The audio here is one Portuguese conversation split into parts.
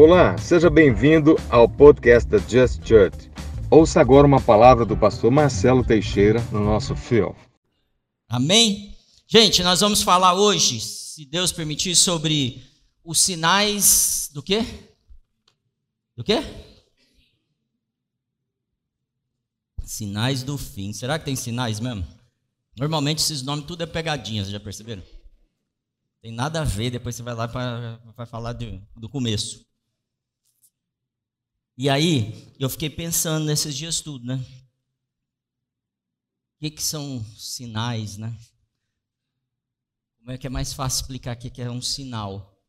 Olá, seja bem-vindo ao podcast da Just Church. Ouça agora uma palavra do pastor Marcelo Teixeira no nosso fio. Amém? Gente, nós vamos falar hoje, se Deus permitir, sobre os sinais do quê? Do quê? Sinais do fim. Será que tem sinais mesmo? Normalmente esses nomes tudo é pegadinha, vocês já perceberam? Tem nada a ver, depois você vai lá para falar do, do começo. E aí, eu fiquei pensando nesses dias tudo, né? O que, que são sinais, né? Como é que é mais fácil explicar o que é um sinal?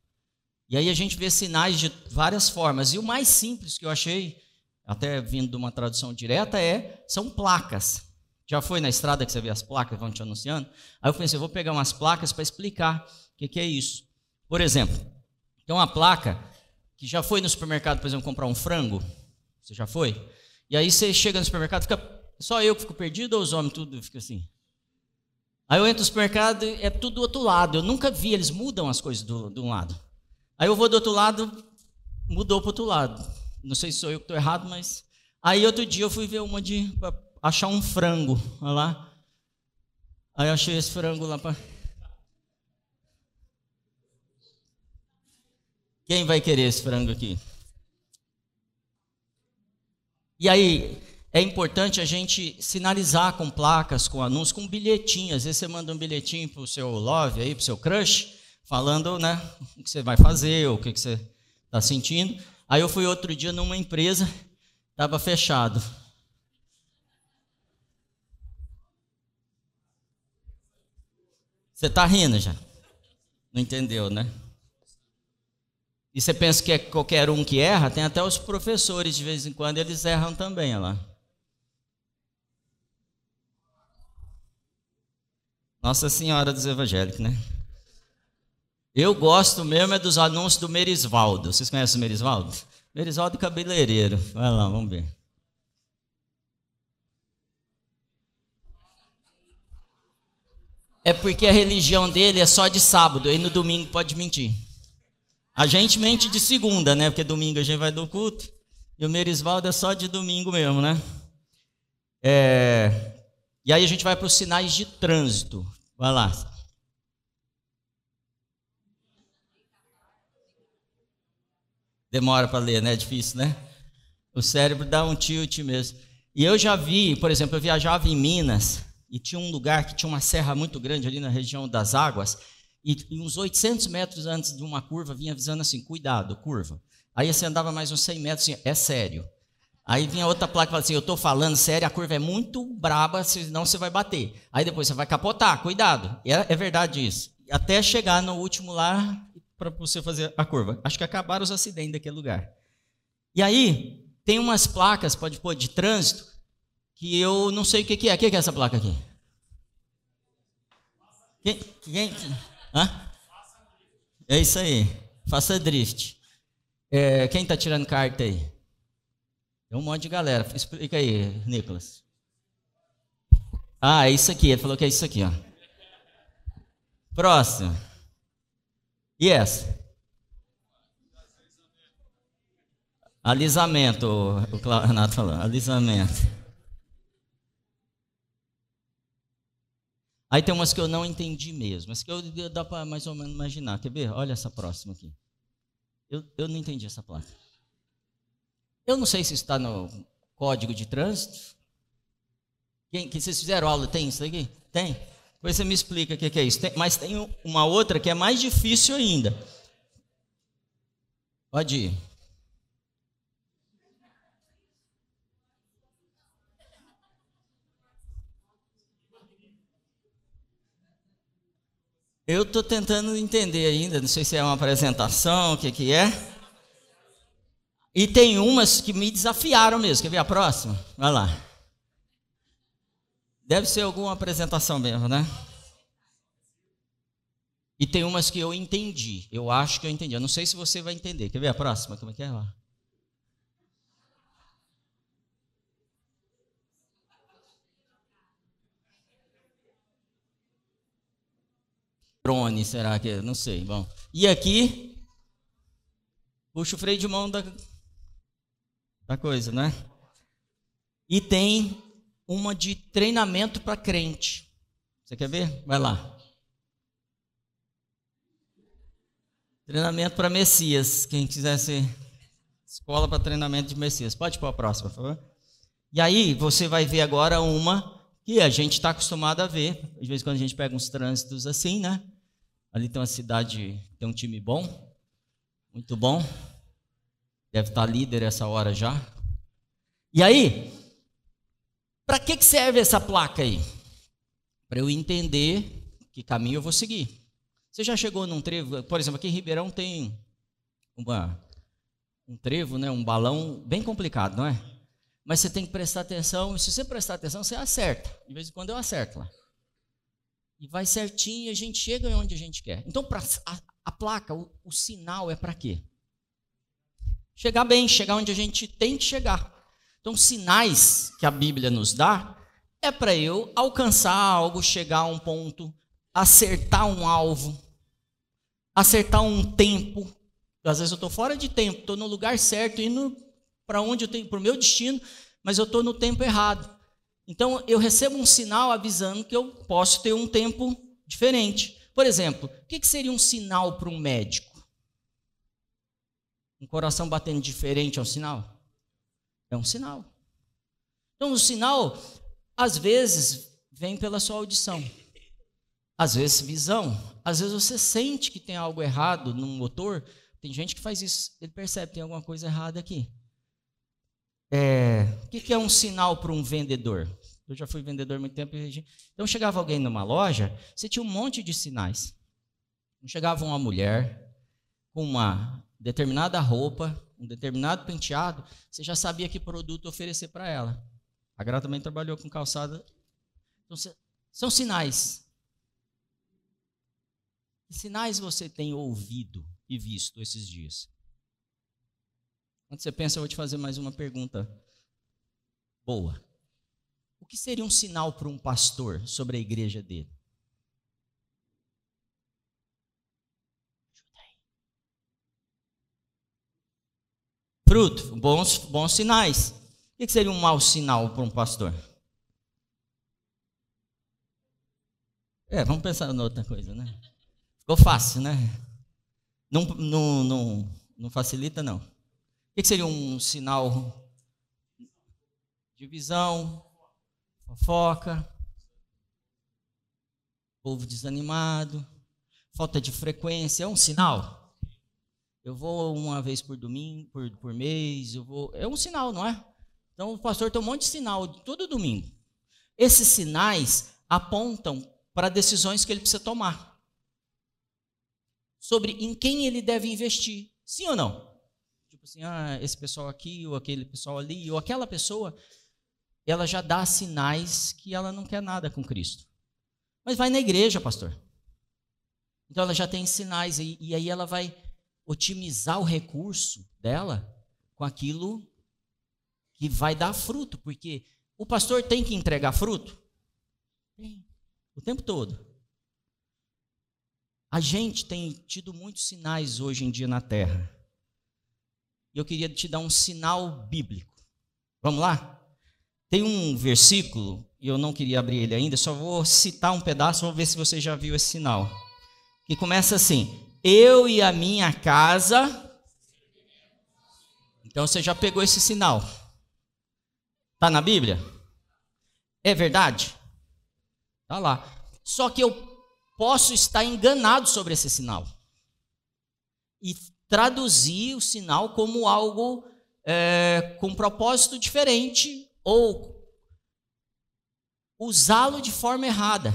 E aí a gente vê sinais de várias formas. E o mais simples que eu achei, até vindo de uma tradução direta, é são placas. Já foi na estrada que você vê as placas vão te anunciando? Aí eu pensei, eu vou pegar umas placas para explicar o que, que é isso. Por exemplo, tem uma placa que já foi no supermercado, por exemplo, comprar um frango? Você já foi? E aí você chega no supermercado, fica só eu que fico perdido ou os homens tudo fica assim? Aí eu entro no supermercado, é tudo do outro lado. Eu nunca vi, eles mudam as coisas do, de um lado. Aí eu vou do outro lado, mudou para outro lado. Não sei se sou eu que estou errado, mas. Aí outro dia eu fui ver uma de achar um frango. Olha lá. Aí eu achei esse frango lá para. Quem vai querer esse frango aqui? E aí, é importante a gente sinalizar com placas, com anúncios, com bilhetinhos. Às vezes você manda um bilhetinho para o seu love, aí, para o seu crush, falando né, o que você vai fazer, o que você está sentindo. Aí eu fui outro dia numa empresa, estava fechado. Você está rindo já? Não entendeu, né? E você pensa que é qualquer um que erra, tem até os professores de vez em quando, eles erram também, olha lá. Nossa Senhora dos Evangélicos, né? Eu gosto mesmo é dos anúncios do Merisvaldo. Vocês conhecem o Merisvaldo? Merisvaldo cabeleireiro. Vai lá, vamos ver. É porque a religião dele é só de sábado, e no domingo pode mentir. A gente mente de segunda, né? Porque domingo a gente vai do culto. E o Merisvaldo é só de domingo mesmo, né? É... E aí a gente vai para os sinais de trânsito. Vai lá. Demora para ler, né? É difícil, né? O cérebro dá um tilt mesmo. E eu já vi, por exemplo, eu viajava em Minas e tinha um lugar que tinha uma serra muito grande ali na região das águas e, uns 800 metros antes de uma curva vinha avisando assim, cuidado, curva. Aí você andava mais uns 100 metros assim, é sério. Aí vinha outra placa e falava assim, eu estou falando sério, a curva é muito braba, senão você vai bater. Aí depois você vai capotar, cuidado. É, é verdade isso. Até chegar no último lá para você fazer a curva. Acho que acabaram os acidentes daquele lugar. E aí, tem umas placas, pode pôr, de trânsito, que eu não sei o que, que é. O que, que é essa placa aqui? Quem, quem, Hã? É isso aí. Faça drift. É, quem está tirando carta aí? Tem um monte de galera. Explica aí, Nicolas. Ah, é isso aqui. Ele falou que é isso aqui, ó. Próximo. E? Alisamento, o Renato falou. Alisamento. Aí tem umas que eu não entendi mesmo, mas que eu, dá para mais ou menos imaginar. Quer ver? Olha essa próxima aqui. Eu, eu não entendi essa placa. Eu não sei se está no código de trânsito. Quem, que vocês fizeram aula, tem isso aqui? Tem? Depois você me explica o que, que é isso. Tem, mas tem uma outra que é mais difícil ainda. Pode ir. Eu estou tentando entender ainda, não sei se é uma apresentação, o que, que é. E tem umas que me desafiaram mesmo. Quer ver a próxima? Vai lá. Deve ser alguma apresentação mesmo, né? E tem umas que eu entendi. Eu acho que eu entendi. Eu não sei se você vai entender. Quer ver a próxima? Como é que é lá? Drone, será que? Não sei. Bom. E aqui puxa o freio de mão da, da coisa, né? E tem uma de treinamento para crente. Você quer ver? Vai lá. Treinamento para Messias. Quem quisesse escola para treinamento de Messias. Pode para a próxima, por favor. E aí você vai ver agora uma que a gente está acostumado a ver. Às vezes quando a gente pega uns trânsitos assim, né? Ali tem uma cidade, tem um time bom, muito bom. Deve estar tá líder essa hora já. E aí, para que, que serve essa placa aí? Para eu entender que caminho eu vou seguir. Você já chegou num trevo, por exemplo, aqui em Ribeirão tem uma, um trevo, né, um balão bem complicado, não é? Mas você tem que prestar atenção, e se você prestar atenção, você acerta. De vez em quando eu acerto lá. E vai certinho e a gente chega onde a gente quer. Então, pra, a, a placa, o, o sinal é para quê? Chegar bem, chegar onde a gente tem que chegar. Então, sinais que a Bíblia nos dá é para eu alcançar algo, chegar a um ponto, acertar um alvo, acertar um tempo. Às vezes eu estou fora de tempo, estou no lugar certo, indo para onde eu tenho, para o meu destino, mas eu estou no tempo errado. Então eu recebo um sinal avisando que eu posso ter um tempo diferente. Por exemplo, o que seria um sinal para um médico? Um coração batendo diferente é um sinal? É um sinal. Então o sinal, às vezes, vem pela sua audição. Às vezes, visão. Às vezes você sente que tem algo errado no motor. Tem gente que faz isso. Ele percebe que tem alguma coisa errada aqui. É, o que é um sinal para um vendedor? Eu já fui vendedor muito tempo. Então chegava alguém numa loja, você tinha um monte de sinais. Chegava uma mulher com uma determinada roupa, um determinado penteado, você já sabia que produto oferecer para ela. A Gra também trabalhou com calçada. Então, são sinais. Que sinais você tem ouvido e visto esses dias? Quando você pensa, eu vou te fazer mais uma pergunta boa. O que seria um sinal para um pastor sobre a igreja dele? Fruto, bons, bons sinais. O que seria um mau sinal para um pastor? É, vamos pensar em outra coisa, né? Ficou fácil, né? Não, não, não, não facilita, não. O que seria um sinal? Divisão, fofoca, povo desanimado, falta de frequência, é um sinal. Eu vou uma vez por domingo, por, por mês, eu vou. É um sinal, não é? Então o pastor tem um monte de sinal todo domingo. Esses sinais apontam para decisões que ele precisa tomar sobre em quem ele deve investir. Sim ou não? Assim, ah, esse pessoal aqui, ou aquele pessoal ali, ou aquela pessoa, ela já dá sinais que ela não quer nada com Cristo. Mas vai na igreja, pastor. Então ela já tem sinais, e, e aí ela vai otimizar o recurso dela com aquilo que vai dar fruto, porque o pastor tem que entregar fruto? Tem. O tempo todo. A gente tem tido muitos sinais hoje em dia na terra. E eu queria te dar um sinal bíblico. Vamos lá? Tem um versículo, e eu não queria abrir ele ainda, só vou citar um pedaço, vamos ver se você já viu esse sinal. Que começa assim: Eu e a minha casa. Então você já pegou esse sinal. Está na Bíblia? É verdade? Está lá. Só que eu posso estar enganado sobre esse sinal e traduzir o sinal como algo é, com propósito diferente ou usá-lo de forma errada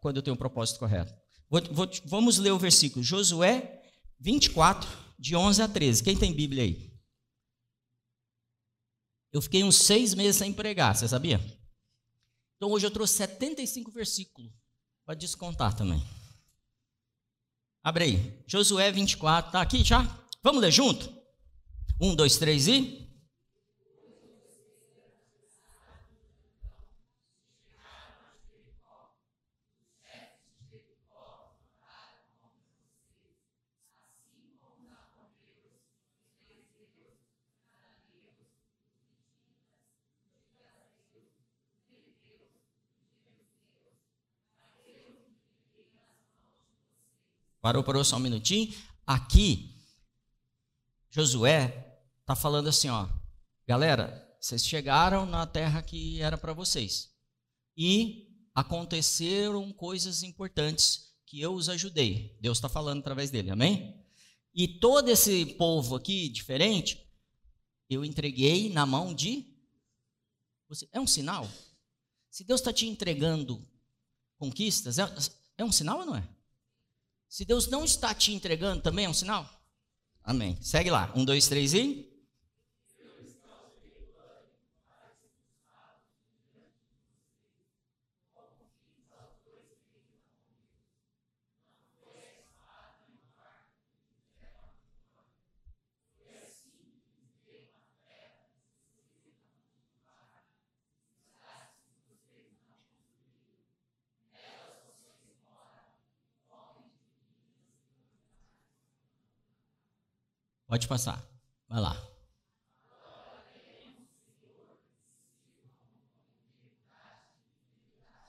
quando eu tenho um propósito correto. Vou, vou, vamos ler o versículo, Josué 24, de 11 a 13. Quem tem Bíblia aí? Eu fiquei uns seis meses sem pregar, você sabia? Então hoje eu trouxe 75 versículos Pode descontar também. Abre aí. Josué 24. Está aqui já? Vamos ler junto? Um, dois, três e. Parou, parou só um minutinho. Aqui, Josué está falando assim, ó, galera, vocês chegaram na terra que era para vocês e aconteceram coisas importantes que eu os ajudei. Deus está falando através dele, amém? E todo esse povo aqui diferente, eu entreguei na mão de. É um sinal? Se Deus está te entregando conquistas, é, é um sinal ou não é? Se Deus não está te entregando, também é um sinal? Amém. Segue lá. Um, dois, três e. Pode passar. Vai lá.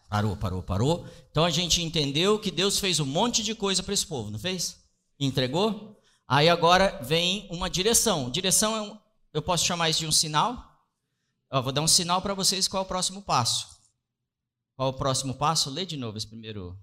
Parou, parou, parou. Então a gente entendeu que Deus fez um monte de coisa para esse povo, não fez? Entregou? Aí agora vem uma direção. Direção é um, eu posso chamar isso de um sinal? Eu vou dar um sinal para vocês qual é o próximo passo. Qual é o próximo passo? Lê de novo esse primeiro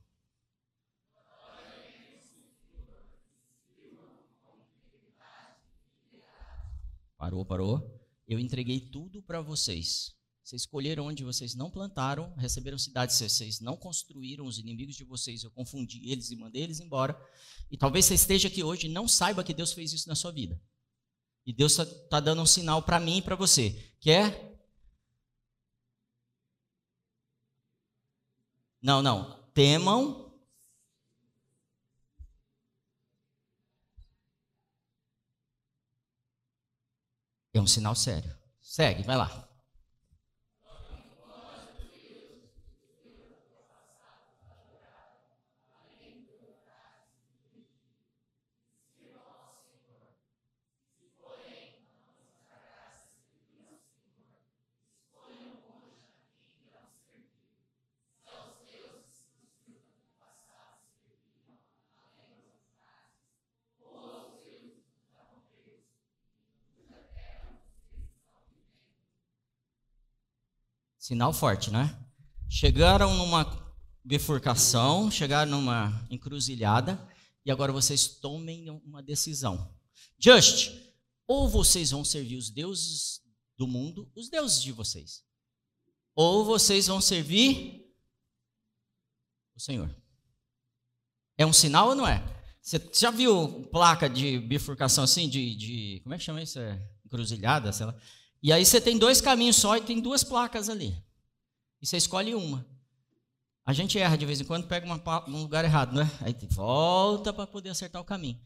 Parou, parou. Eu entreguei tudo para vocês. Vocês escolheram onde vocês não plantaram, receberam cidades que vocês não construíram, os inimigos de vocês, eu confundi eles e mandei eles embora. E talvez você esteja aqui hoje e não saiba que Deus fez isso na sua vida. E Deus está tá dando um sinal para mim e para você, que é. Não, não. Temam É um sinal sério. Segue, vai lá. Sinal forte, né? Chegaram numa bifurcação, chegaram numa encruzilhada e agora vocês tomem uma decisão. Just, ou vocês vão servir os deuses do mundo, os deuses de vocês, ou vocês vão servir o Senhor. É um sinal ou não é? Você já viu placa de bifurcação assim, de, de como é que chama isso? É, encruzilhada, sei lá. E aí você tem dois caminhos só e tem duas placas ali. E você escolhe uma. A gente erra de vez em quando, pega uma, um lugar errado, né? Aí volta para poder acertar o caminho.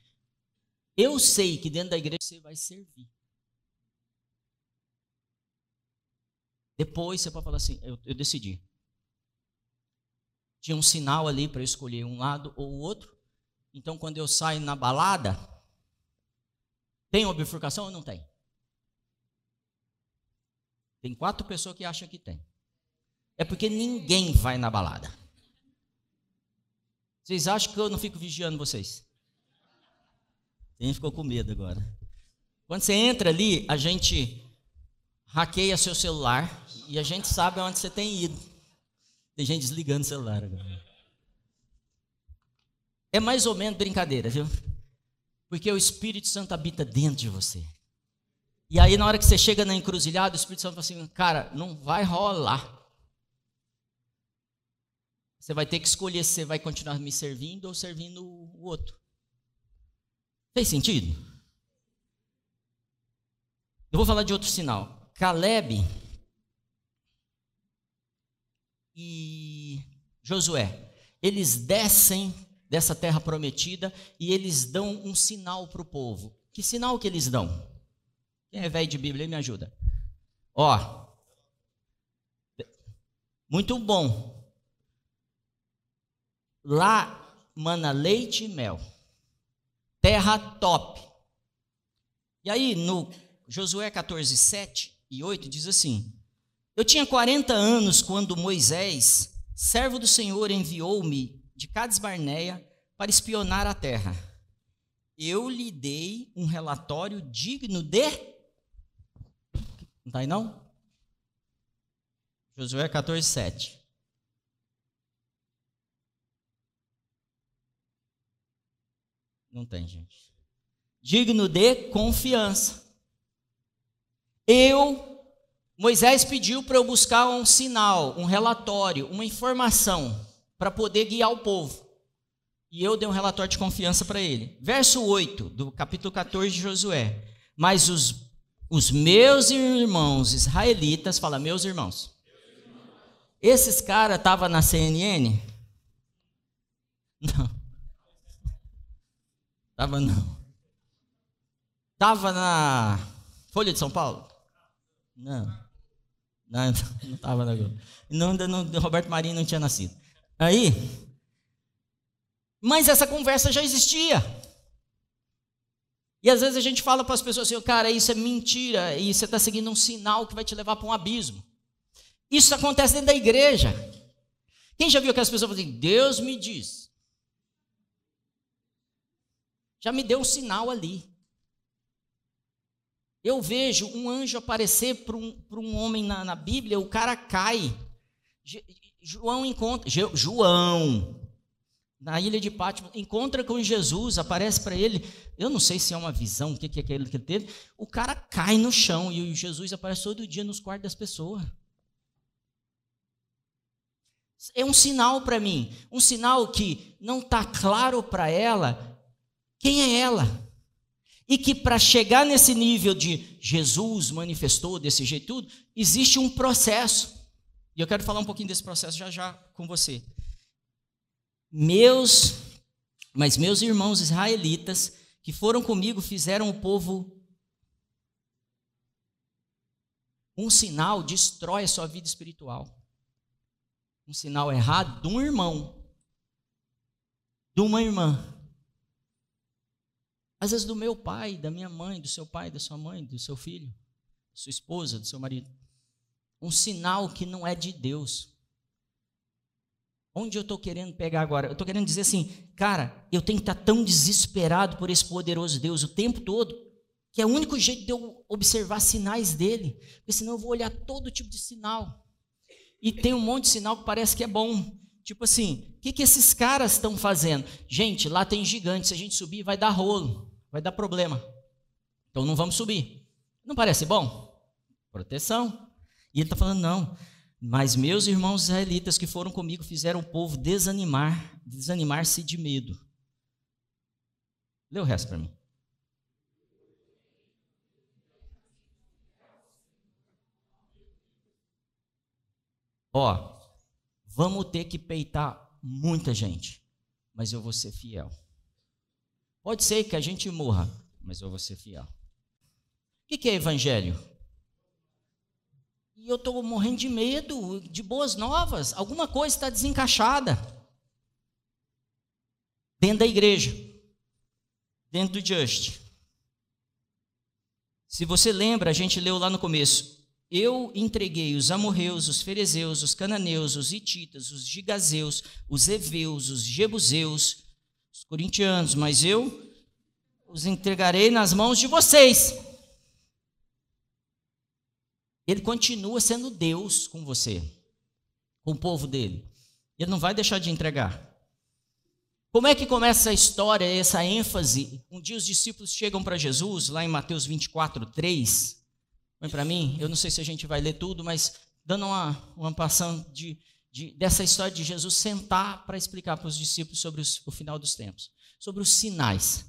Eu sei que dentro da igreja você vai servir. Depois você pode falar assim: eu, eu decidi. Tinha um sinal ali para eu escolher um lado ou o outro. Então, quando eu saio na balada, tem uma bifurcação ou não tem? Tem quatro pessoas que acham que tem. É porque ninguém vai na balada. Vocês acham que eu não fico vigiando vocês? Quem ficou com medo agora? Quando você entra ali, a gente hackeia seu celular e a gente sabe onde você tem ido. Tem gente desligando o celular agora. É mais ou menos brincadeira, viu? Porque o Espírito Santo habita dentro de você. E aí, na hora que você chega na encruzilhada, o Espírito Santo fala assim: cara, não vai rolar. Você vai ter que escolher se você vai continuar me servindo ou servindo o outro. Fez sentido? Eu vou falar de outro sinal. Caleb e Josué, eles descem dessa terra prometida e eles dão um sinal para o povo. Que sinal que eles dão? Quem é velho de Bíblia, me ajuda. Ó, muito bom. Lá mana leite e mel. Terra top. E aí, no Josué 14, 7 e 8, diz assim: Eu tinha 40 anos quando Moisés, servo do Senhor, enviou-me de Cades Barneia para espionar a terra. Eu lhe dei um relatório digno de. Não está aí não? Josué 14, 7. Não tem, gente. Digno de confiança. Eu, Moisés pediu para eu buscar um sinal, um relatório, uma informação para poder guiar o povo. E eu dei um relatório de confiança para ele. Verso 8 do capítulo 14 de Josué. Mas os, os meus irmãos israelitas, fala, meus irmãos. Esses caras estavam na CNN? Não. Tava não. Tava na Folha de São Paulo? Não. Não, não tava na Globo. Não, não, Roberto Marinho não tinha nascido. Aí, mas essa conversa já existia. E às vezes a gente fala para as pessoas assim, cara, isso é mentira, e você está seguindo um sinal que vai te levar para um abismo. Isso acontece dentro da igreja. Quem já viu aquelas pessoas falando assim, Deus me diz já me deu um sinal ali. Eu vejo um anjo aparecer para um, um homem na, na, Bíblia, o cara cai. João encontra. João, na ilha de Pátimo, encontra com Jesus, aparece para ele. Eu não sei se é uma visão, o que, é que ele teve. O cara cai no chão e Jesus aparece todo dia nos quartos das pessoas. É um sinal para mim, um sinal que não está claro para ela quem é ela? E que para chegar nesse nível de Jesus manifestou desse jeito tudo, existe um processo. E eu quero falar um pouquinho desse processo já já com você. Meus, mas meus irmãos israelitas que foram comigo fizeram o povo um sinal destrói a sua vida espiritual. Um sinal errado de um irmão, de uma irmã, às vezes do meu pai, da minha mãe, do seu pai, da sua mãe, do seu filho, da sua esposa, do seu marido. Um sinal que não é de Deus. Onde eu estou querendo pegar agora? Eu estou querendo dizer assim, cara, eu tenho que estar tão desesperado por esse poderoso Deus o tempo todo, que é o único jeito de eu observar sinais dele, porque senão eu vou olhar todo tipo de sinal. E tem um monte de sinal que parece que é bom. Tipo assim, o que, que esses caras estão fazendo? Gente, lá tem gigante, se a gente subir vai dar rolo vai dar problema. Então não vamos subir. Não parece bom? Proteção. E ele está falando, não. Mas meus irmãos israelitas que foram comigo fizeram o povo desanimar, desanimar-se de medo. Lê o resto para mim. Ó, vamos ter que peitar muita gente, mas eu vou ser fiel. Pode ser que a gente morra, mas eu vou ser fiel. O que é evangelho? E eu estou morrendo de medo, de boas novas. Alguma coisa está desencaixada. Dentro da igreja. Dentro do Just. Se você lembra, a gente leu lá no começo. Eu entreguei os amorreus, os ferezeus, os cananeus, os hititas, os gigazeus, os heveus, os jebuseus, os corintianos, mas eu os entregarei nas mãos de vocês. Ele continua sendo Deus com você, com o povo dele. Ele não vai deixar de entregar. Como é que começa a história, essa ênfase? Um dia os discípulos chegam para Jesus, lá em Mateus 24, 3. Põe para mim, eu não sei se a gente vai ler tudo, mas dando uma, uma passão de, de, dessa história de Jesus sentar para explicar para os discípulos sobre os, o final dos tempos, sobre os sinais.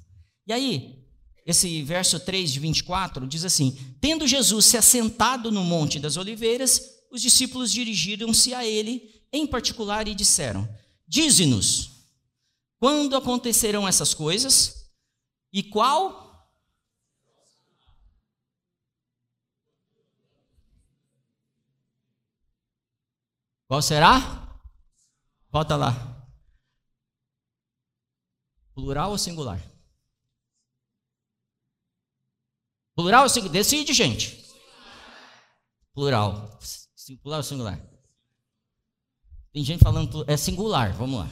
E aí, esse verso 3 de 24 diz assim: Tendo Jesus se assentado no Monte das Oliveiras, os discípulos dirigiram-se a ele em particular e disseram: Dize-nos, quando acontecerão essas coisas e qual Qual será? Volta lá. Plural ou singular? Plural é ou singular? Decide, gente. Plural. Plural ou singular? Tem gente falando é singular, vamos lá.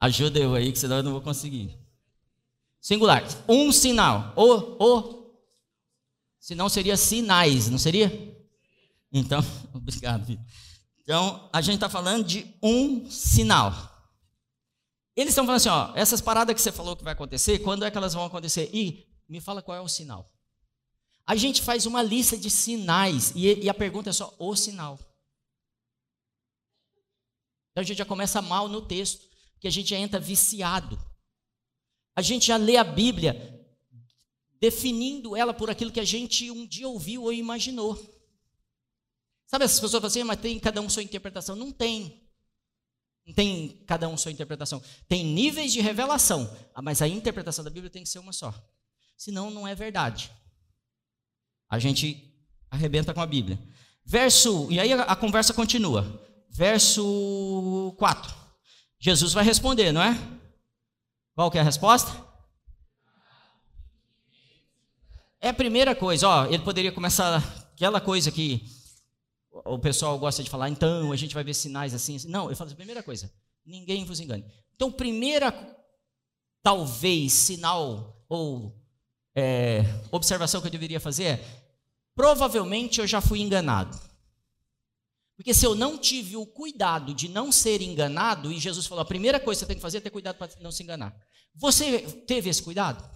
Ajuda eu aí, que senão eu não vou conseguir. Singular. Um sinal. O, o. Senão seria sinais, não seria? Então, obrigado, Então, a gente está falando de um sinal. Eles estão falando assim, ó, essas paradas que você falou que vai acontecer, quando é que elas vão acontecer? E me fala qual é o sinal. A gente faz uma lista de sinais e, e a pergunta é só o sinal. Então a gente já começa mal no texto, porque a gente já entra viciado. A gente já lê a Bíblia definindo ela por aquilo que a gente um dia ouviu ou imaginou. Sabe essas pessoas falam assim, mas tem cada um sua interpretação. Não tem. Tem cada um sua interpretação. Tem níveis de revelação, ah, mas a interpretação da Bíblia tem que ser uma só. Senão, não é verdade. A gente arrebenta com a Bíblia. Verso, e aí a, a conversa continua. Verso 4. Jesus vai responder, não é? Qual que é a resposta? É a primeira coisa, ó, ele poderia começar aquela coisa que o pessoal gosta de falar, então a gente vai ver sinais assim. assim. Não, eu falo a primeira coisa, ninguém vos engane. Então, primeira, talvez, sinal ou é, observação que eu deveria fazer é: provavelmente eu já fui enganado. Porque se eu não tive o cuidado de não ser enganado, e Jesus falou: a primeira coisa que você tem que fazer é ter cuidado para não se enganar. Você teve esse cuidado?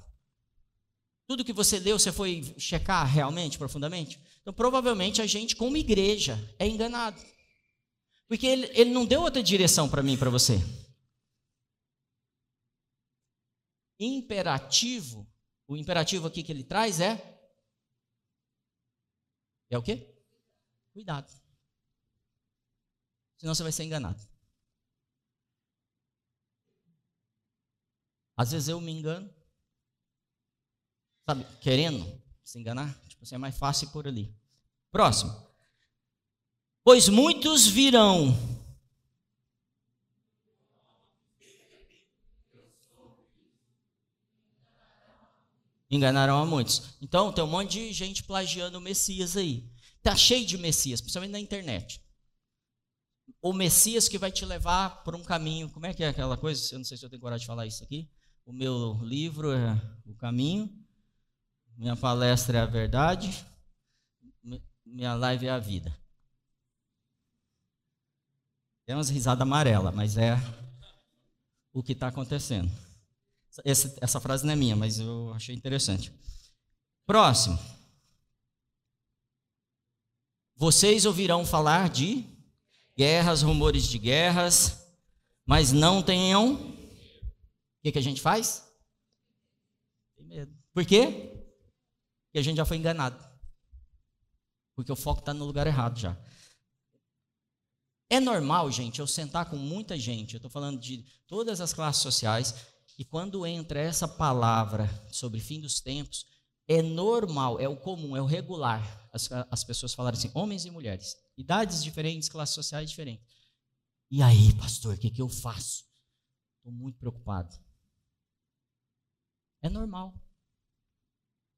Tudo que você leu, você foi checar realmente, profundamente? Então, provavelmente, a gente, como igreja, é enganado. Porque ele, ele não deu outra direção para mim e para você. Imperativo, o imperativo aqui que ele traz é. É o quê? Cuidado. Senão você vai ser enganado. Às vezes eu me engano. Sabe, querendo se enganar. Assim, é mais fácil por ali. Próximo. Pois muitos virão. Enganarão a muitos. Então, tem um monte de gente plagiando o Messias aí. Tá cheio de Messias, principalmente na internet. O Messias que vai te levar por um caminho. Como é que é aquela coisa? Eu não sei se eu tenho coragem de falar isso aqui. O meu livro é O Caminho. Minha palestra é a verdade, minha live é a vida. Tem umas risadas amarelas, mas é o que está acontecendo. Essa, essa frase não é minha, mas eu achei interessante. Próximo. Vocês ouvirão falar de guerras, rumores de guerras, mas não tenham. O que, que a gente faz? Tem medo. Por quê? E a gente já foi enganado. Porque o foco está no lugar errado já. É normal, gente, eu sentar com muita gente, eu estou falando de todas as classes sociais, e quando entra essa palavra sobre fim dos tempos, é normal, é o comum, é o regular, as, as pessoas falarem assim, homens e mulheres, idades diferentes, classes sociais diferentes. E aí, pastor, o que, que eu faço? Estou muito preocupado. É normal.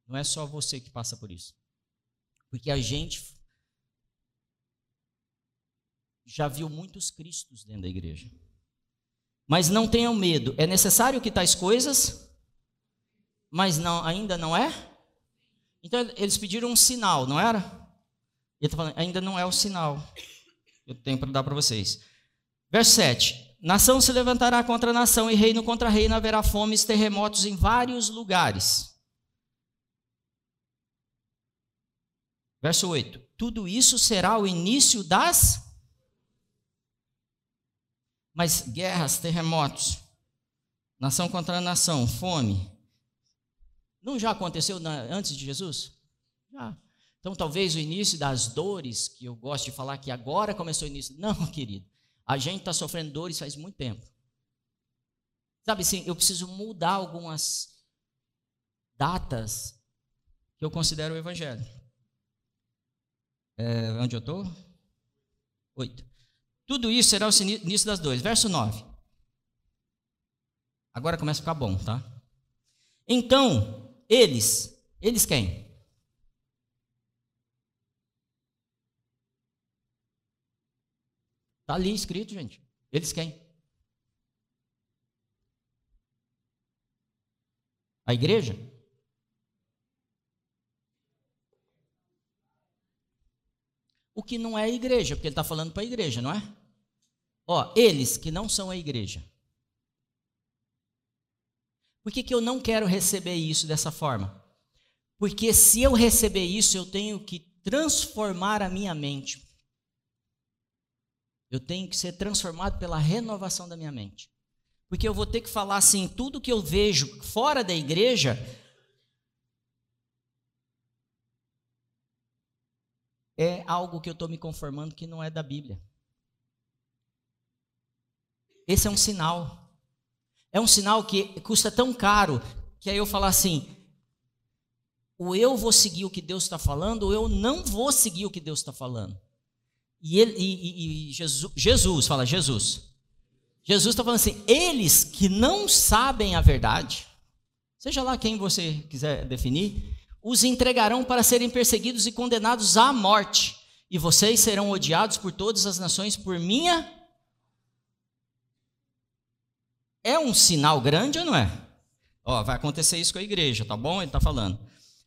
Não é só você que passa por isso. Porque a gente já viu muitos cristos dentro da igreja. Mas não tenham medo. É necessário que tais coisas, mas não, ainda não é? Então eles pediram um sinal, não era? Ele está falando, ainda não é o sinal. Eu tenho para dar para vocês. Verso 7. Nação se levantará contra nação e reino contra reino, haverá fomes, terremotos em vários lugares. Verso 8: Tudo isso será o início das. Mas guerras, terremotos, nação contra nação, fome. Não já aconteceu antes de Jesus? Já. Então, talvez o início das dores, que eu gosto de falar que agora começou o início. Não, querido. A gente está sofrendo dores faz muito tempo. Sabe assim, eu preciso mudar algumas datas que eu considero o evangelho. É, onde eu estou? 8. Tudo isso será o início das dores. Verso 9. Agora começa a ficar bom, tá? Então, eles, eles quem? Está ali escrito, gente. Eles quem? A igreja? O que não é a igreja, porque ele está falando para a igreja, não é? Ó, eles que não são a igreja. Por que, que eu não quero receber isso dessa forma? Porque se eu receber isso, eu tenho que transformar a minha mente. Eu tenho que ser transformado pela renovação da minha mente. Porque eu vou ter que falar assim, tudo que eu vejo fora da igreja é algo que eu estou me conformando que não é da Bíblia. Esse é um sinal. É um sinal que custa tão caro que aí eu falar assim: ou eu vou seguir o que Deus está falando, ou eu não vou seguir o que Deus está falando. E, ele, e, e, e Jesus, Jesus, fala Jesus. Jesus está falando assim: eles que não sabem a verdade, seja lá quem você quiser definir, os entregarão para serem perseguidos e condenados à morte, e vocês serão odiados por todas as nações por minha. É um sinal grande ou não é? Ó, vai acontecer isso com a igreja, tá bom? Ele está falando.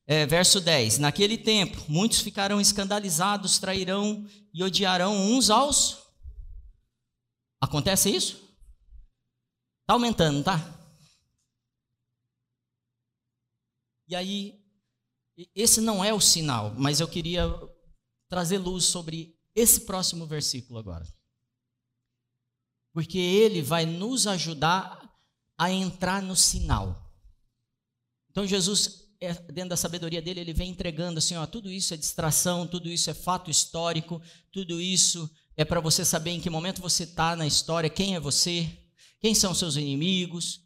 É, verso 10: Naquele tempo, muitos ficarão escandalizados, trairão e odiarão uns aos. Acontece isso? Está aumentando, tá? E aí, esse não é o sinal, mas eu queria trazer luz sobre esse próximo versículo agora. Porque ele vai nos ajudar a entrar no sinal. Então Jesus, é, dentro da sabedoria dele, ele vem entregando assim, ó, tudo isso é distração, tudo isso é fato histórico, tudo isso é para você saber em que momento você está na história, quem é você, quem são seus inimigos,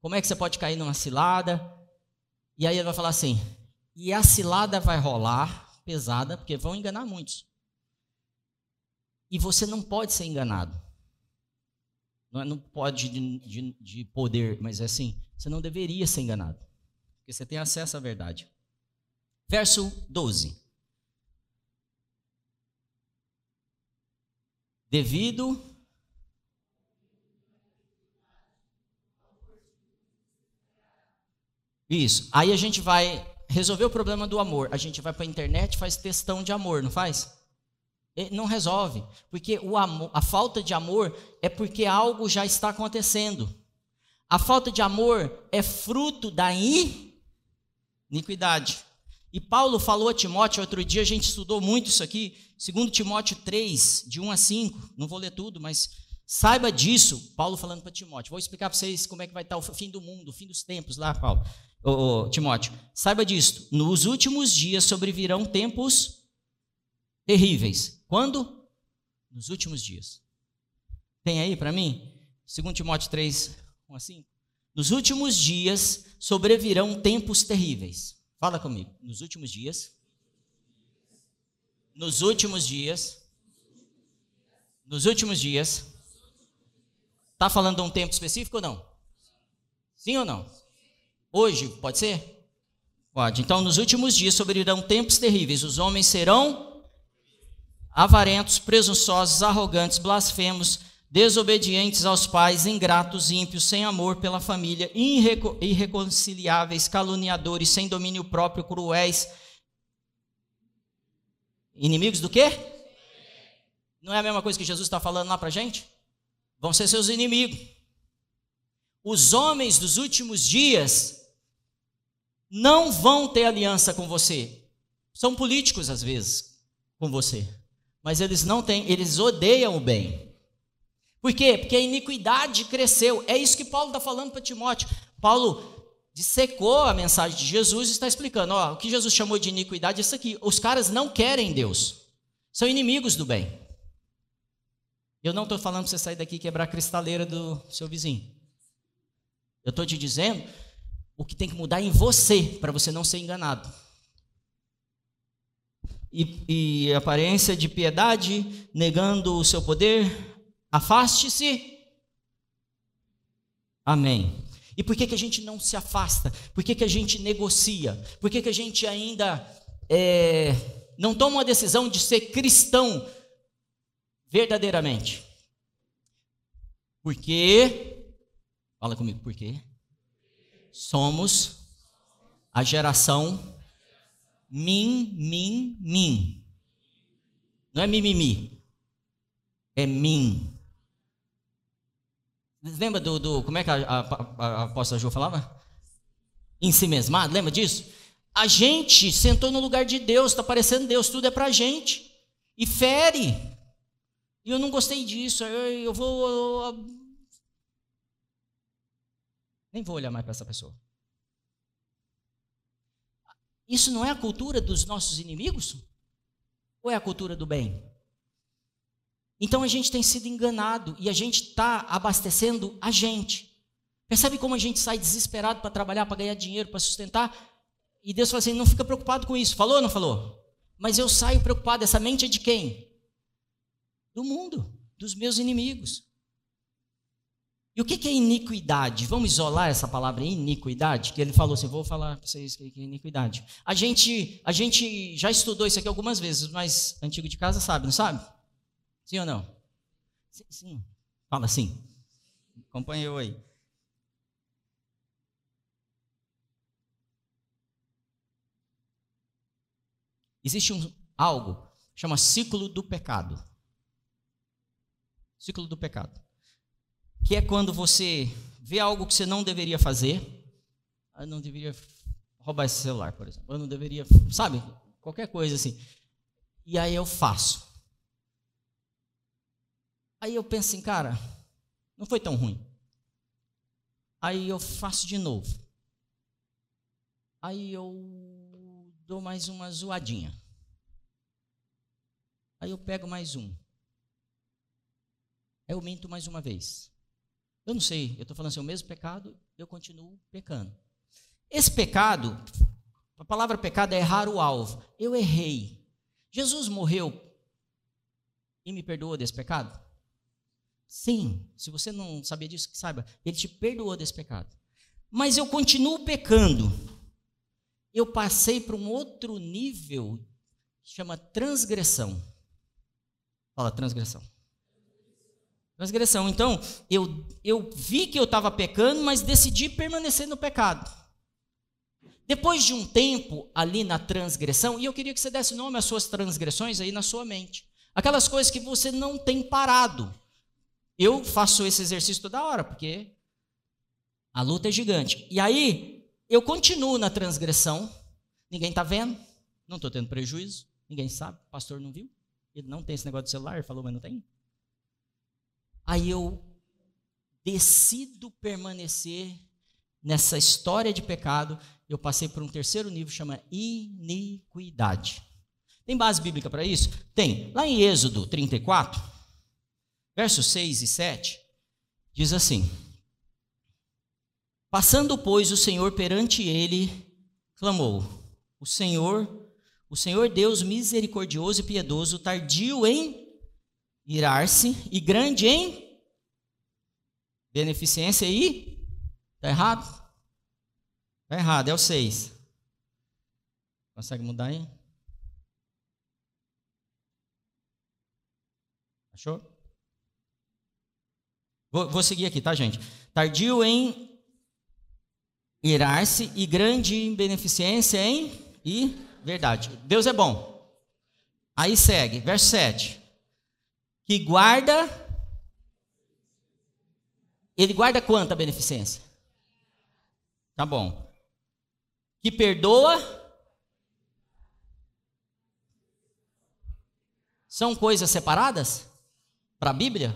como é que você pode cair numa cilada. E aí ele vai falar assim: e a cilada vai rolar pesada, porque vão enganar muitos. E você não pode ser enganado. Não, é, não pode de, de, de poder, mas é assim, você não deveria ser enganado. Porque você tem acesso à verdade. Verso 12. Devido Isso. Aí a gente vai resolver o problema do amor, a gente vai para a internet faz testão de amor, não faz? Não resolve, porque o amor, a falta de amor é porque algo já está acontecendo. A falta de amor é fruto da iniquidade. E Paulo falou a Timóteo, outro dia a gente estudou muito isso aqui, segundo Timóteo 3, de 1 a 5, não vou ler tudo, mas saiba disso, Paulo falando para Timóteo. Vou explicar para vocês como é que vai estar o fim do mundo, o fim dos tempos lá, Paulo oh, Timóteo, saiba disto: nos últimos dias sobrevirão tempos terríveis. Quando? Nos últimos dias. Tem aí para mim? 2 Timóteo 3, 1 a 5. Nos últimos dias sobrevirão tempos terríveis. Fala comigo. Nos últimos dias. Nos últimos dias. Nos últimos dias. Está falando de um tempo específico ou não? Sim ou não? Hoje, pode ser? Pode. Então, nos últimos dias sobrevirão tempos terríveis. Os homens serão avarentos, presunçosos, arrogantes, blasfemos, desobedientes aos pais, ingratos, ímpios, sem amor pela família, irreco irreconciliáveis, caluniadores, sem domínio próprio, cruéis. Inimigos do quê? Não é a mesma coisa que Jesus está falando lá para gente? Vão ser seus inimigos. Os homens dos últimos dias não vão ter aliança com você. São políticos às vezes com você, mas eles não têm, eles odeiam o bem. Por quê? Porque a iniquidade cresceu. É isso que Paulo está falando para Timóteo. Paulo dissecou a mensagem de Jesus e está explicando: ó, o que Jesus chamou de iniquidade é isso aqui. Os caras não querem Deus, são inimigos do bem. Eu não estou falando para você sair daqui e quebrar a cristaleira do seu vizinho. Eu estou te dizendo o que tem que mudar em você, para você não ser enganado. E, e aparência de piedade, negando o seu poder, afaste-se. Amém. E por que, que a gente não se afasta? Por que, que a gente negocia? Por que, que a gente ainda é, não toma uma decisão de ser cristão verdadeiramente? Porque, fala comigo, por quê? Somos a geração Mim, mim, mim. Não é mimimi. É mim. Lembra do, do como é que a, a, a, Ju falava? Em si mesmado, lembra disso? A gente sentou no lugar de Deus, está parecendo Deus, tudo é para gente. E fere. E eu não gostei disso, eu, eu vou. Eu, nem vou olhar mais para essa pessoa. Isso não é a cultura dos nossos inimigos? Ou é a cultura do bem? Então a gente tem sido enganado e a gente está abastecendo a gente. Percebe como a gente sai desesperado para trabalhar, para ganhar dinheiro, para sustentar? E Deus fala assim: não fica preocupado com isso. Falou ou não falou? Mas eu saio preocupado. Essa mente é de quem? Do mundo, dos meus inimigos. E o que é iniquidade? Vamos isolar essa palavra iniquidade, que ele falou assim, vou falar para vocês que é iniquidade. A gente, a gente já estudou isso aqui algumas vezes, mas antigo de casa sabe, não sabe? Sim ou não? Sim. sim. Fala sim. Acompanha eu aí. Existe um, algo chama ciclo do pecado. Ciclo do pecado que é quando você vê algo que você não deveria fazer. Eu ah, não deveria roubar esse celular, por exemplo. Eu não deveria, sabe? Qualquer coisa assim. E aí eu faço. Aí eu penso assim, cara, não foi tão ruim. Aí eu faço de novo. Aí eu dou mais uma zoadinha. Aí eu pego mais um. Eu minto mais uma vez. Eu não sei, eu estou falando assim, o mesmo pecado, eu continuo pecando. Esse pecado, a palavra pecado é errar o alvo. Eu errei. Jesus morreu e me perdoou desse pecado? Sim, se você não sabia disso, que saiba, ele te perdoou desse pecado. Mas eu continuo pecando. Eu passei para um outro nível que chama transgressão. Fala transgressão. Transgressão. Então, eu, eu vi que eu estava pecando, mas decidi permanecer no pecado. Depois de um tempo ali na transgressão, e eu queria que você desse nome às suas transgressões aí na sua mente. Aquelas coisas que você não tem parado. Eu faço esse exercício toda hora, porque a luta é gigante. E aí, eu continuo na transgressão. Ninguém está vendo, não estou tendo prejuízo, ninguém sabe, o pastor não viu. Ele não tem esse negócio de celular, falou, mas não tem. Aí eu decido permanecer nessa história de pecado. Eu passei por um terceiro nível, chama iniquidade. Tem base bíblica para isso? Tem. Lá em Êxodo 34, versos 6 e 7, diz assim: Passando, pois, o Senhor perante ele, clamou: O Senhor, o Senhor Deus misericordioso e piedoso, tardio em irar-se e grande em beneficência e está errado? Está errado, é o 6. Consegue mudar aí? Achou? Vou, vou seguir aqui, tá, gente? Tardio em irar-se e grande em beneficência em e verdade. Deus é bom. Aí segue, verso 7 que guarda. Ele guarda quanta beneficência? Tá bom. Que perdoa. São coisas separadas? Para a Bíblia?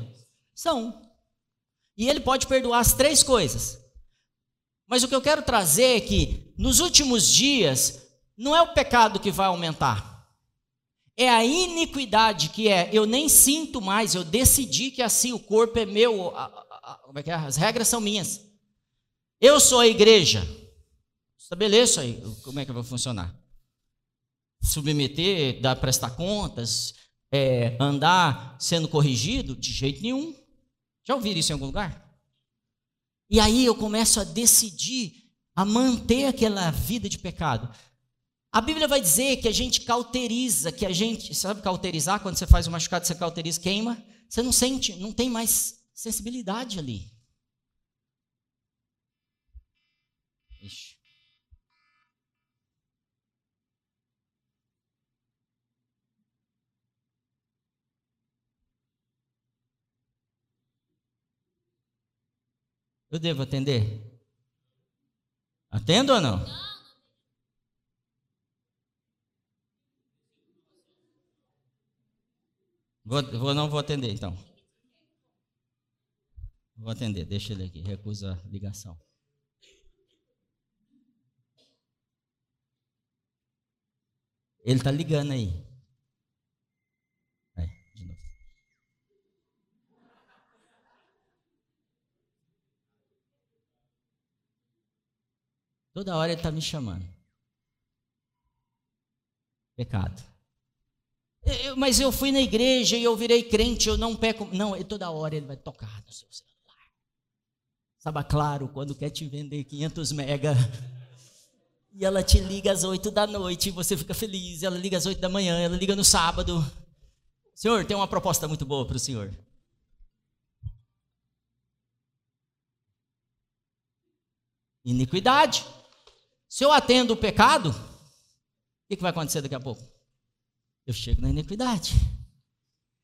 São. E ele pode perdoar as três coisas. Mas o que eu quero trazer é que nos últimos dias, não é o pecado que vai aumentar. É a iniquidade que é, eu nem sinto mais, eu decidi que assim o corpo é meu, a, a, a, como é que é? as regras são minhas. Eu sou a igreja. Estabeleço aí como é que vai funcionar. Submeter, dar, prestar contas, é, andar sendo corrigido? De jeito nenhum. Já ouviram isso em algum lugar? E aí eu começo a decidir a manter aquela vida de pecado. A Bíblia vai dizer que a gente cauteriza, que a gente, sabe cauterizar? Quando você faz um machucado, você cauteriza, queima. Você não sente, não tem mais sensibilidade ali. Ixi. Eu devo atender? Atendo ou não? Vou, vou, não vou atender então. Vou atender, deixa ele aqui, recusa a ligação. Ele está ligando aí. Aí, de novo. Toda hora ele está me chamando. Pecado. Mas eu fui na igreja e eu virei crente, eu não peco. Não, toda hora ele vai tocar no seu celular. Sabe, claro, quando quer te vender 500 mega e ela te liga às 8 da noite e você fica feliz. Ela liga às 8 da manhã, ela liga no sábado. Senhor, tem uma proposta muito boa para o senhor. Iniquidade. Se eu atendo o pecado, o que vai acontecer daqui a pouco? Eu chego na iniquidade.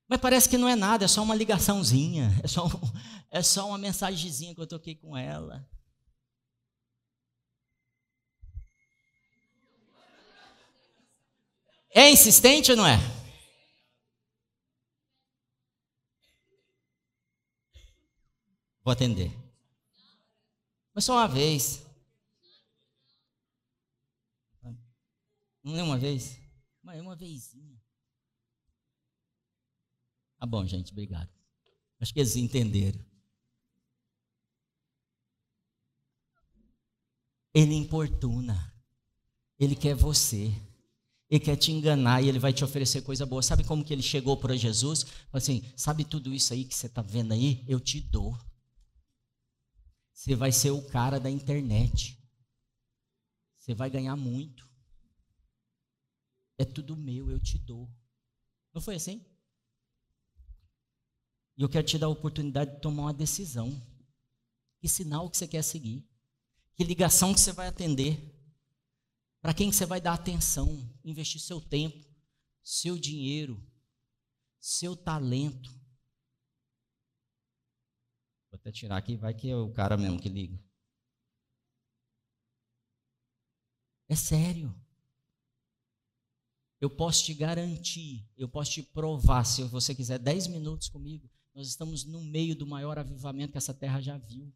Mas parece que não é nada, é só uma ligaçãozinha, é só, é só uma mensagenzinha que eu toquei com ela. É insistente ou não é? Vou atender. Mas só uma vez. Não é uma vez? Mas é uma vezinha. Tá bom, gente, obrigado. Acho que eles entenderam. Ele importuna. Ele quer você. Ele quer te enganar e ele vai te oferecer coisa boa. Sabe como que ele chegou para Jesus? Falou assim: sabe tudo isso aí que você está vendo aí? Eu te dou. Você vai ser o cara da internet. Você vai ganhar muito. É tudo meu, eu te dou. Não foi assim? E eu quero te dar a oportunidade de tomar uma decisão. Que sinal que você quer seguir? Que ligação que você vai atender? Para quem você vai dar atenção, investir seu tempo, seu dinheiro, seu talento. Vou até tirar aqui, vai que é o cara mesmo que liga. É sério. Eu posso te garantir, eu posso te provar, se você quiser 10 minutos comigo, nós estamos no meio do maior avivamento que essa terra já viu.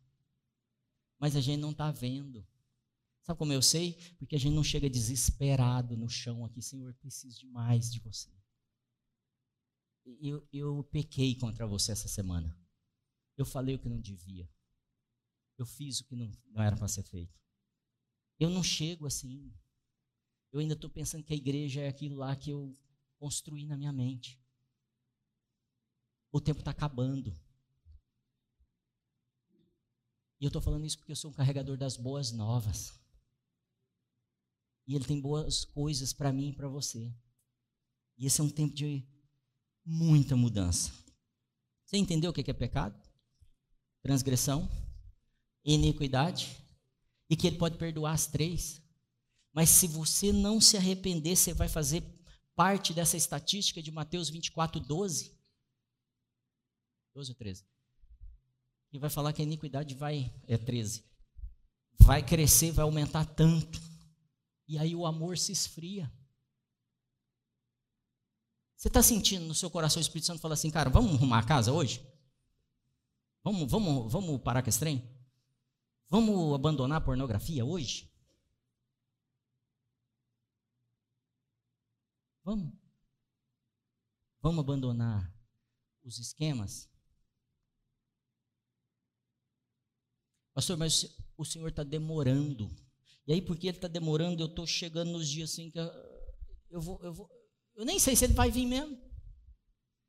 Mas a gente não está vendo. Sabe como eu sei? Porque a gente não chega desesperado no chão aqui, Senhor, preciso de mais de você. Eu, eu pequei contra você essa semana. Eu falei o que não devia. Eu fiz o que não, não era para ser feito. Eu não chego assim. Eu ainda estou pensando que a igreja é aquilo lá que eu construí na minha mente. O tempo está acabando. E eu estou falando isso porque eu sou um carregador das boas novas. E Ele tem boas coisas para mim e para você. E esse é um tempo de muita mudança. Você entendeu o que é pecado? Transgressão, iniquidade, e que Ele pode perdoar as três. Mas se você não se arrepender, você vai fazer parte dessa estatística de Mateus 24, 12. 12 ou 13. E vai falar que a iniquidade vai, é 13, vai crescer, vai aumentar tanto e aí o amor se esfria. Você está sentindo no seu coração o Espírito Santo falar assim, cara, vamos arrumar a casa hoje? Vamos, vamos, vamos parar com esse trem? Vamos abandonar a pornografia hoje? Vamos. Vamos abandonar os esquemas? Pastor, mas o Senhor está demorando. E aí, porque ele está demorando, eu estou chegando nos dias assim que eu vou, eu vou. Eu nem sei se ele vai vir mesmo.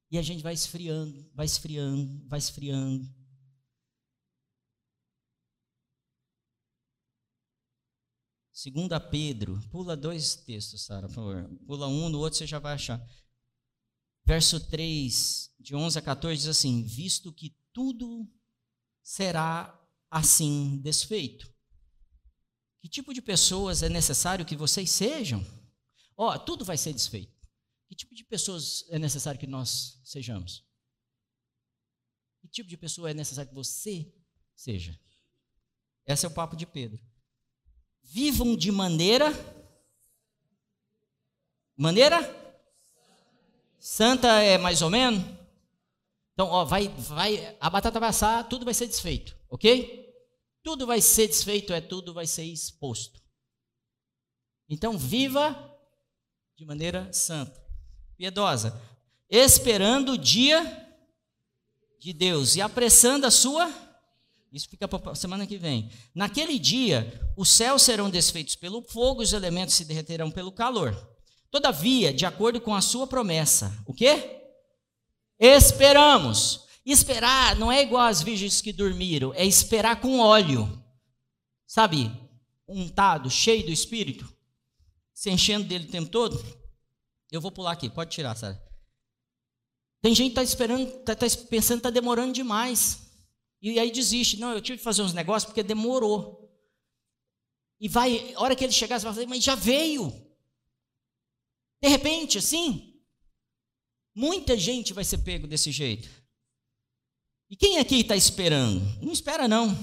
E a gente vai esfriando, vai esfriando, vai esfriando. Segunda Pedro, pula dois textos, Sara, por favor. Pula um, no outro você já vai achar. Verso 3, de 11 a 14, diz assim: Visto que tudo será assim desfeito Que tipo de pessoas é necessário que vocês sejam? Ó, oh, tudo vai ser desfeito. Que tipo de pessoas é necessário que nós sejamos? Que tipo de pessoa é necessário que você seja? Esse é o papo de Pedro. Vivam de maneira maneira santa é mais ou menos. Então, ó, vai vai a batata vai assar, tudo vai ser desfeito, OK? Tudo vai ser desfeito, é tudo vai ser exposto. Então, viva de maneira santa, piedosa, esperando o dia de Deus e apressando a sua. Isso fica para a semana que vem. Naquele dia, os céus serão desfeitos pelo fogo, os elementos se derreterão pelo calor. Todavia, de acordo com a sua promessa, o quê? Esperamos. Esperar não é igual às virgens que dormiram, é esperar com óleo. Sabe? Untado, cheio do espírito, se enchendo dele o tempo todo. Eu vou pular aqui, pode tirar, Sara. Tem gente que está esperando, está tá pensando que está demorando demais. E aí desiste. Não, eu tive que fazer uns negócios porque demorou. E vai, a hora que ele chegar, você vai falar, mas já veio. De repente, assim, muita gente vai ser pego desse jeito. E quem aqui está esperando? Não espera, não.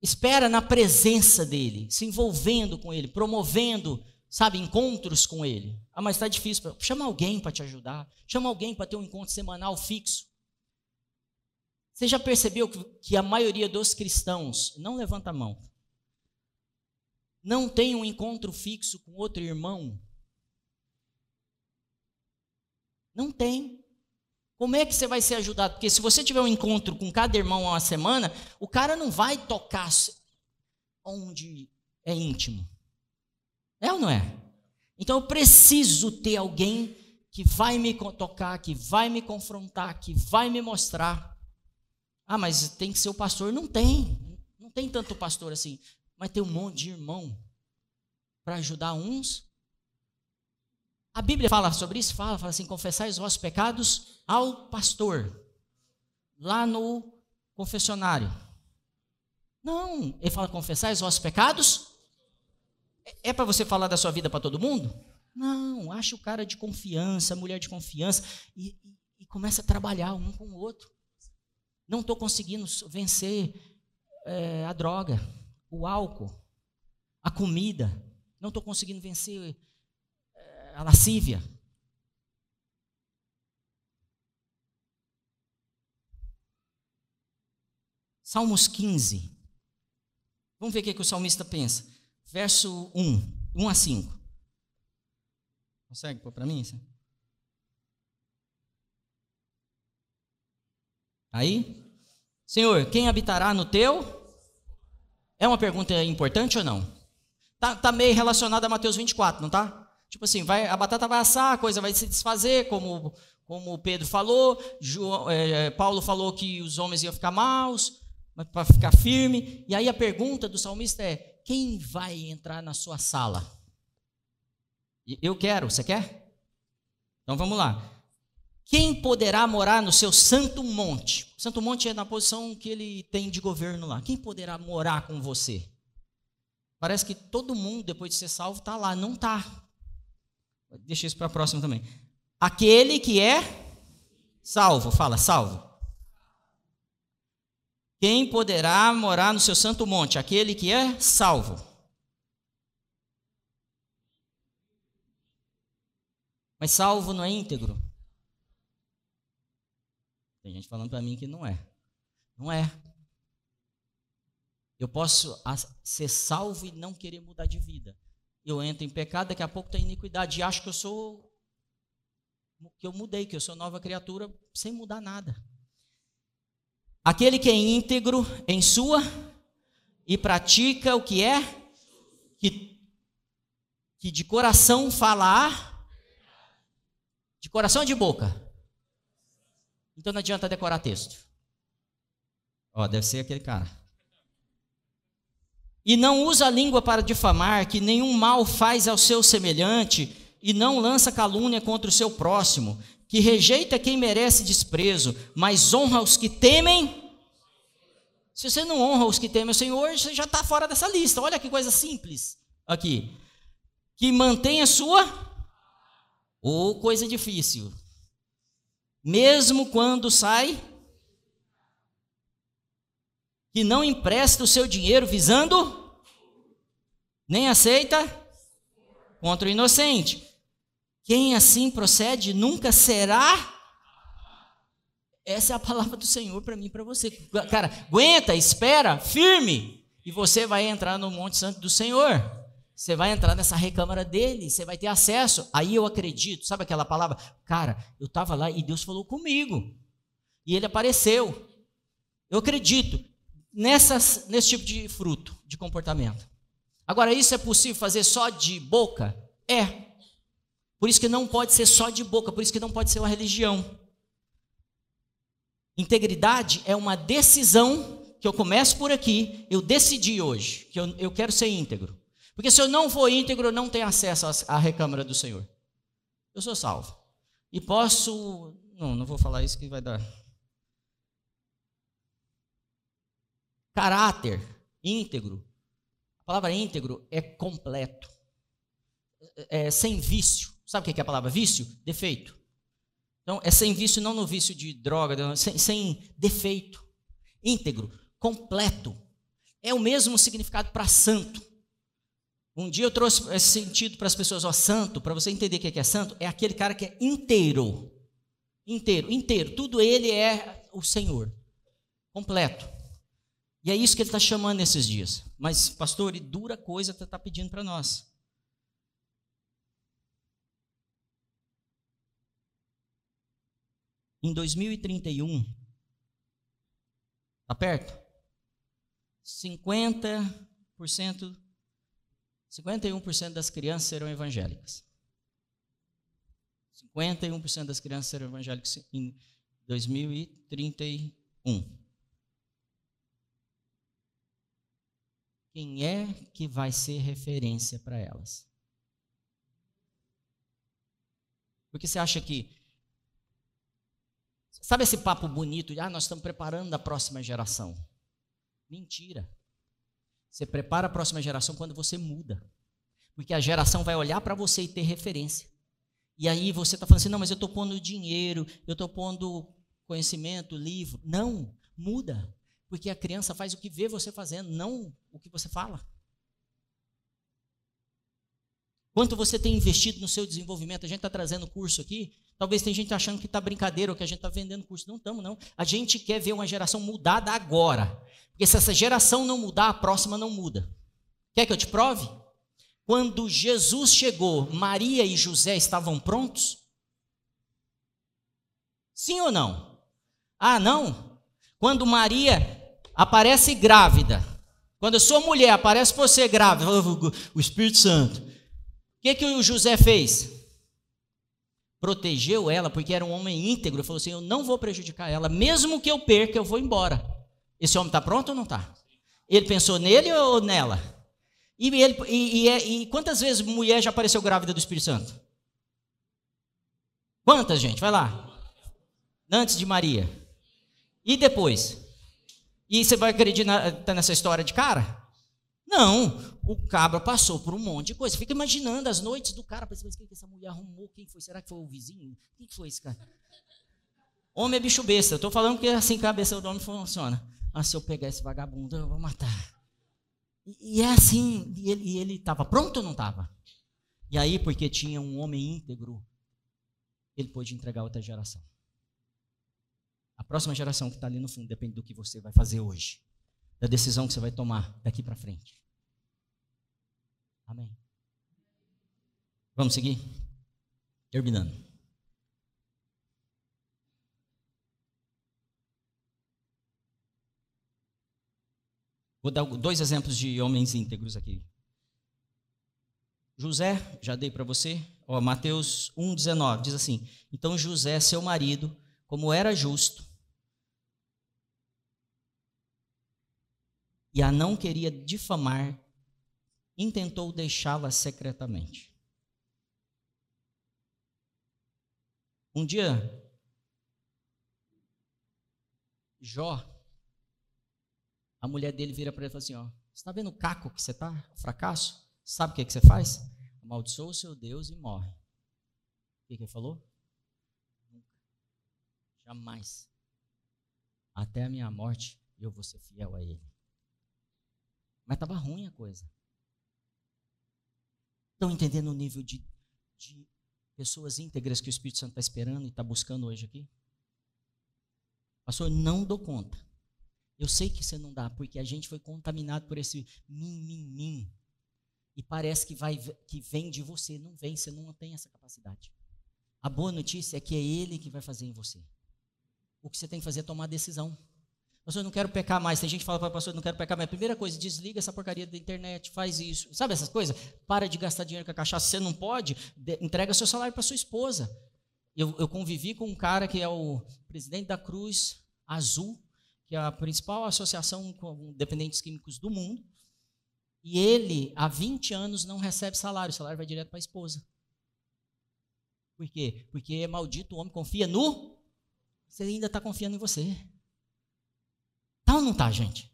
Espera na presença dele, se envolvendo com ele, promovendo, sabe, encontros com ele. Ah, mas está difícil. Chama alguém para te ajudar. Chama alguém para ter um encontro semanal fixo. Você já percebeu que a maioria dos cristãos, não levanta a mão, não tem um encontro fixo com outro irmão? Não tem. Como é que você vai ser ajudado? Porque se você tiver um encontro com cada irmão uma semana, o cara não vai tocar onde é íntimo. É ou não é? Então eu preciso ter alguém que vai me tocar, que vai me confrontar, que vai me mostrar. Ah, mas tem que ser o pastor? Não tem. Não tem tanto pastor assim. Mas tem um monte de irmão para ajudar uns a Bíblia fala sobre isso, fala, fala assim: confessai os vossos pecados ao pastor, lá no confessionário. Não, ele fala: confessai os vossos pecados. É, é para você falar da sua vida para todo mundo? Não, acha o cara de confiança, mulher de confiança, e, e, e começa a trabalhar um com o outro. Não estou conseguindo vencer é, a droga, o álcool, a comida. Não estou conseguindo vencer a lascívia. Salmos 15. Vamos ver o que, que o salmista pensa. Verso 1, 1 a 5. Consegue pôr para mim? Aí? Senhor, quem habitará no teu? É uma pergunta importante ou não? Tá, tá meio relacionada a Mateus 24, não tá? Tipo assim, vai, a batata vai assar, a coisa vai se desfazer, como, como Pedro falou, João, é, Paulo falou que os homens iam ficar maus, para ficar firme. E aí a pergunta do salmista é: quem vai entrar na sua sala? Eu quero, você quer? Então vamos lá. Quem poderá morar no seu santo monte? O santo monte é na posição que ele tem de governo lá. Quem poderá morar com você? Parece que todo mundo, depois de ser salvo, está lá. Não está. Deixa isso para a próxima também. Aquele que é salvo, fala, salvo. Quem poderá morar no seu santo monte? Aquele que é salvo. Mas salvo não é íntegro. Tem gente falando para mim que não é. Não é. Eu posso ser salvo e não querer mudar de vida eu entro em pecado, daqui a pouco tem iniquidade e acho que eu sou que eu mudei, que eu sou nova criatura sem mudar nada. Aquele que é íntegro em sua e pratica o que é que, que de coração falar de coração ou de boca. Então não adianta decorar texto. Ó, deve ser aquele cara. E não usa a língua para difamar, que nenhum mal faz ao seu semelhante, e não lança calúnia contra o seu próximo, que rejeita quem merece desprezo, mas honra os que temem Se você não honra os que temem o Senhor, você já está fora dessa lista. Olha que coisa simples aqui. Que mantém a sua ou coisa difícil. Mesmo quando sai, que não empresta o seu dinheiro visando, nem aceita contra o inocente. Quem assim procede nunca será essa é a palavra do Senhor para mim para você. Cara, aguenta, espera, firme, e você vai entrar no Monte Santo do Senhor. Você vai entrar nessa recâmara dele, você vai ter acesso. Aí eu acredito, sabe aquela palavra? Cara, eu estava lá e Deus falou comigo. E ele apareceu. Eu acredito nessas, nesse tipo de fruto, de comportamento. Agora, isso é possível fazer só de boca? É. Por isso que não pode ser só de boca, por isso que não pode ser uma religião. Integridade é uma decisão que eu começo por aqui, eu decidi hoje que eu, eu quero ser íntegro. Porque se eu não for íntegro, eu não tenho acesso à recâmara do Senhor. Eu sou salvo. E posso. Não, não vou falar isso que vai dar. Caráter íntegro. A palavra íntegro é completo. É, é sem vício. Sabe o que é a palavra vício? Defeito. Então, é sem vício, não no vício de droga, sem, sem defeito. Íntegro, completo. É o mesmo significado para santo. Um dia eu trouxe esse sentido para as pessoas, ó, santo, para você entender o que é, é santo, é aquele cara que é inteiro. Inteiro, inteiro. Tudo ele é o Senhor. Completo. E é isso que ele está chamando nesses dias. Mas, pastor, e dura coisa está pedindo para nós. Em 2031, está perto? 50%, 51% das crianças serão evangélicas. 51% das crianças serão evangélicas em 2031. Quem é que vai ser referência para elas? Porque você acha que Sabe esse papo bonito de, ah, nós estamos preparando a próxima geração? Mentira. Você prepara a próxima geração quando você muda. Porque a geração vai olhar para você e ter referência. E aí você está falando assim, não, mas eu estou pondo dinheiro, eu estou pondo conhecimento, livro. Não, muda. Porque a criança faz o que vê você fazendo, não o que você fala. Quanto você tem investido no seu desenvolvimento? A gente está trazendo curso aqui. Talvez tem gente achando que está brincadeira ou que a gente está vendendo curso. Não estamos, não. A gente quer ver uma geração mudada agora. Porque se essa geração não mudar, a próxima não muda. Quer que eu te prove? Quando Jesus chegou, Maria e José estavam prontos? Sim ou não? Ah, não? Quando Maria aparece grávida, quando a sua mulher aparece você grávida, o Espírito Santo, que, que o José fez? Protegeu ela, porque era um homem íntegro. Falou assim: Eu não vou prejudicar ela, mesmo que eu perca, eu vou embora. Esse homem está pronto ou não está? Ele pensou nele ou nela? E, ele, e, e, e quantas vezes mulher já apareceu grávida do Espírito Santo? Quantas, gente? Vai lá. Antes de Maria. E depois? E você vai acreditar tá nessa história de cara? Não, o cabra passou por um monte de coisa. Fica imaginando as noites do cara, pensando, quem que essa mulher arrumou? Quem foi? Será que foi o vizinho? Quem que foi esse cara? Homem é bicho besta. Eu estou falando que assim cabeça do homem funciona. Ah, se eu pegar esse vagabundo, eu vou matar. E, e é assim, e ele estava pronto ou não estava? E aí, porque tinha um homem íntegro, ele pôde entregar outra geração. A próxima geração que está ali no fundo depende do que você vai fazer hoje, da decisão que você vai tomar daqui para frente. Amém. Vamos seguir? Terminando. Vou dar dois exemplos de homens íntegros aqui. José, já dei para você, ó, Mateus 1,19, diz assim: Então José, seu marido, como era justo, e a não queria difamar, intentou deixá-la secretamente. Um dia, Jó A mulher dele vira para ele e fala assim: ó, você está vendo o caco que você está? Fracasso? Sabe o que, que você faz? Amaldiçoa o seu Deus e morre. O que, que ele falou? Jamais. Até a minha morte eu vou ser fiel a ele. Mas estava ruim a coisa. Estão entendendo o nível de, de pessoas íntegras que o Espírito Santo está esperando e está buscando hoje aqui? Pastor, não dou conta. Eu sei que você não dá, porque a gente foi contaminado por esse mim, mim, mim. E parece que, vai, que vem de você. Não vem, você não tem essa capacidade. A boa notícia é que é Ele que vai fazer em você. O que você tem que fazer é tomar decisão. Pastor, eu não quero pecar mais. Tem gente que fala para pastor, não quero pecar mais. Primeira coisa, desliga essa porcaria da internet, faz isso. Sabe essas coisas? Para de gastar dinheiro com a cachaça. Você não pode, entrega seu salário para sua esposa. Eu, eu convivi com um cara que é o presidente da Cruz Azul, que é a principal associação com dependentes químicos do mundo. E ele, há 20 anos, não recebe salário. O salário vai direto para a esposa. Por quê? Porque é maldito o homem confia no. Você ainda está confiando em você. Não tá, gente?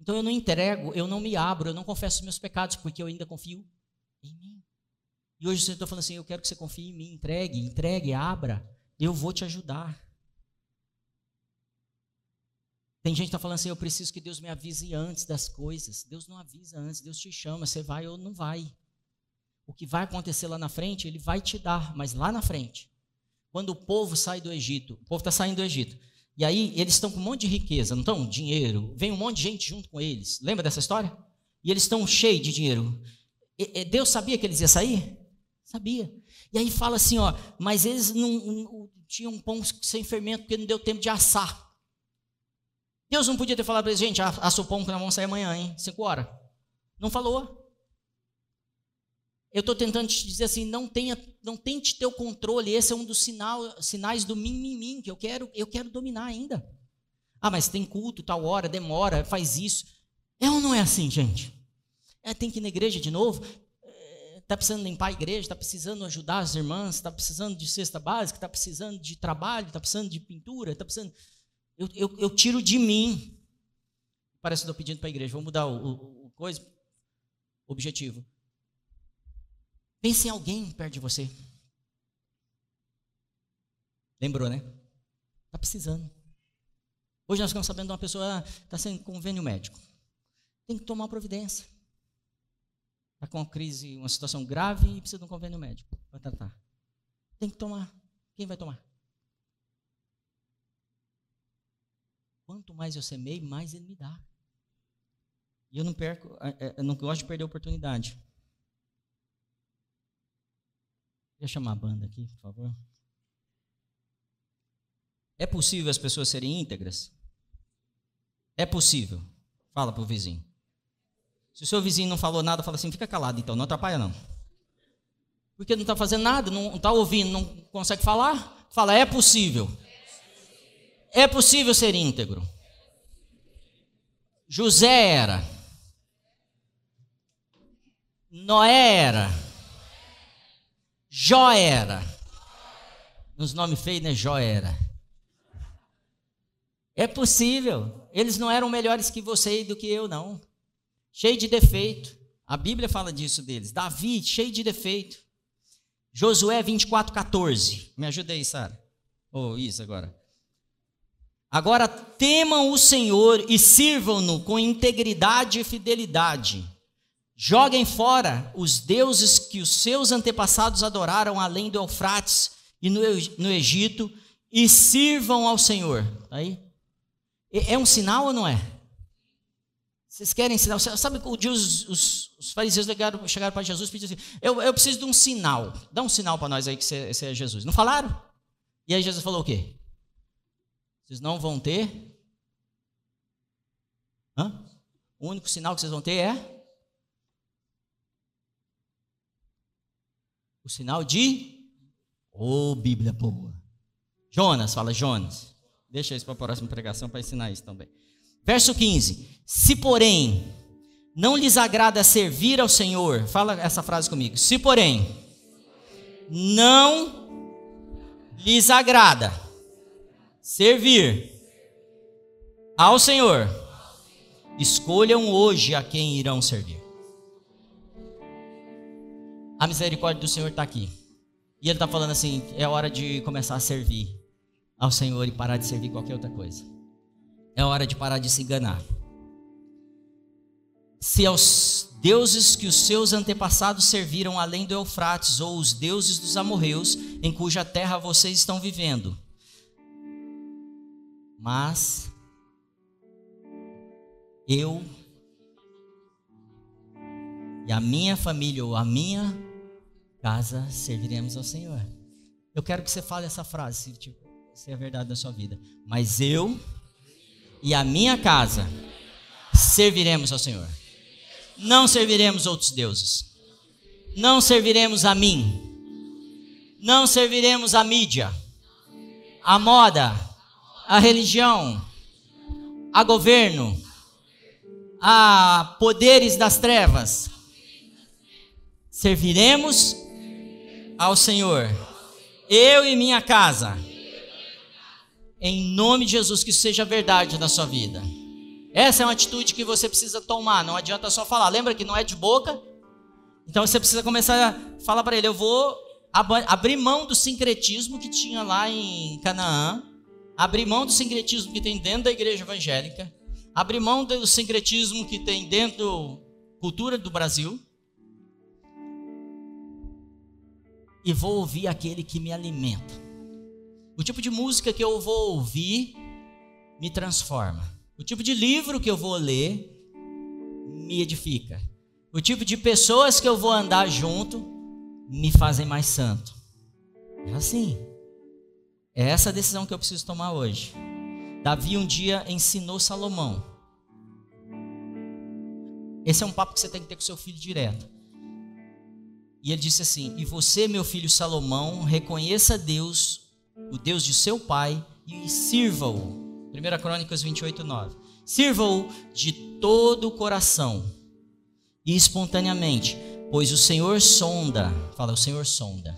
Então eu não entrego, eu não me abro, eu não confesso meus pecados, porque eu ainda confio em mim. E hoje você está falando assim: eu quero que você confie em mim, entregue, entregue, abra, eu vou te ajudar. Tem gente que está falando assim: eu preciso que Deus me avise antes das coisas. Deus não avisa antes, Deus te chama, você vai ou não vai. O que vai acontecer lá na frente, Ele vai te dar, mas lá na frente, quando o povo sai do Egito, o povo está saindo do Egito, e aí eles estão com um monte de riqueza, não estão? Dinheiro. Vem um monte de gente junto com eles. Lembra dessa história? E eles estão cheios de dinheiro. E, Deus sabia que eles iam sair? Sabia. E aí fala assim, ó, mas eles não, não tinham pão sem fermento porque não deu tempo de assar. Deus não podia ter falado para eles, gente, assa o pão que nós vamos sair amanhã, hein? Cinco horas. Não falou. Eu estou tentando te dizer assim, não tenha, não tente ter o controle. Esse é um dos sinal, sinais do mim, mim, mim, que eu quero, eu quero dominar ainda. Ah, mas tem culto, tal hora, demora, faz isso. É ou não é assim, gente? É, tem que ir na igreja de novo. Está é, precisando limpar a igreja, está precisando ajudar as irmãs, está precisando de cesta básica, está precisando de trabalho, está precisando de pintura, está precisando. Eu, eu, eu, tiro de mim. Parece que estou pedindo para a igreja, vamos mudar o, o, o coisa, objetivo. Pense em alguém perto de você. Lembrou, né? Está precisando. Hoje nós ficamos sabendo de uma pessoa está sem convênio médico. Tem que tomar providência. Está com uma crise, uma situação grave e precisa de um convênio médico para tratar. Tem que tomar. Quem vai tomar? Quanto mais eu semei, mais ele me dá. E eu não perco, eu não gosto de perder a oportunidade. Queria chamar a banda aqui, por favor. É possível as pessoas serem íntegras? É possível. Fala para o vizinho. Se o seu vizinho não falou nada, fala assim: fica calado então, não atrapalha não. Porque não está fazendo nada, não está ouvindo, não consegue falar? Fala, é possível. É possível ser íntegro. José era. Noé era. Jó era. Nos nomes feios, né? Jó era. É possível. Eles não eram melhores que você e do que eu, não. Cheio de defeito. A Bíblia fala disso deles. Davi, cheio de defeito. Josué 24, 14. Me ajuda aí, Sara. Oh, isso agora. Agora temam o Senhor e sirvam-no com integridade e fidelidade Joguem fora os deuses que os seus antepassados adoraram além do Eufrates e no, no Egito e sirvam ao Senhor. Tá aí? É um sinal ou não é? Vocês querem sinal? Sabe o dia os, os, os fariseus chegaram, chegaram para Jesus e pediram assim: eu, eu preciso de um sinal. Dá um sinal para nós aí que você é Jesus. Não falaram? E aí Jesus falou o quê? Vocês não vão ter. Hã? O único sinal que vocês vão ter é O sinal de. Ô, oh, Bíblia boa. Jonas, fala Jonas. Deixa isso para a próxima pregação para ensinar isso também. Verso 15: Se porém não lhes agrada servir ao Senhor, fala essa frase comigo. Se porém não lhes agrada servir ao Senhor, Escolham hoje a quem irão servir. A misericórdia do Senhor está aqui. E Ele está falando assim: é hora de começar a servir ao Senhor e parar de servir qualquer outra coisa. É hora de parar de se enganar. Se aos deuses que os seus antepassados serviram além do Eufrates, ou os deuses dos amorreus, em cuja terra vocês estão vivendo. Mas eu e a minha família ou a minha casa serviremos ao Senhor. Eu quero que você fale essa frase, se, tipo, se é verdade da sua vida. Mas eu e a minha casa serviremos ao Senhor. Não serviremos outros deuses. Não serviremos a mim. Não serviremos a mídia, a moda, a religião, a governo, a poderes das trevas. Serviremos ao Senhor. Eu e minha casa. Em nome de Jesus, que isso seja verdade na sua vida. Essa é uma atitude que você precisa tomar. Não adianta só falar. Lembra que não é de boca? Então você precisa começar a falar para ele: eu vou abrir mão do sincretismo que tinha lá em Canaã, abrir mão do sincretismo que tem dentro da igreja evangélica, abrir mão do sincretismo que tem dentro da cultura do Brasil. E vou ouvir aquele que me alimenta. O tipo de música que eu vou ouvir me transforma. O tipo de livro que eu vou ler me edifica. O tipo de pessoas que eu vou andar junto me fazem mais santo. É assim. É essa a decisão que eu preciso tomar hoje. Davi um dia ensinou Salomão. Esse é um papo que você tem que ter com seu filho direto. E ele disse assim: E você, meu filho Salomão, reconheça Deus, o Deus de seu pai, e sirva-o 1 Crônicas 28, 9. Sirva-o de todo o coração e espontaneamente, pois o Senhor sonda, fala, o Senhor sonda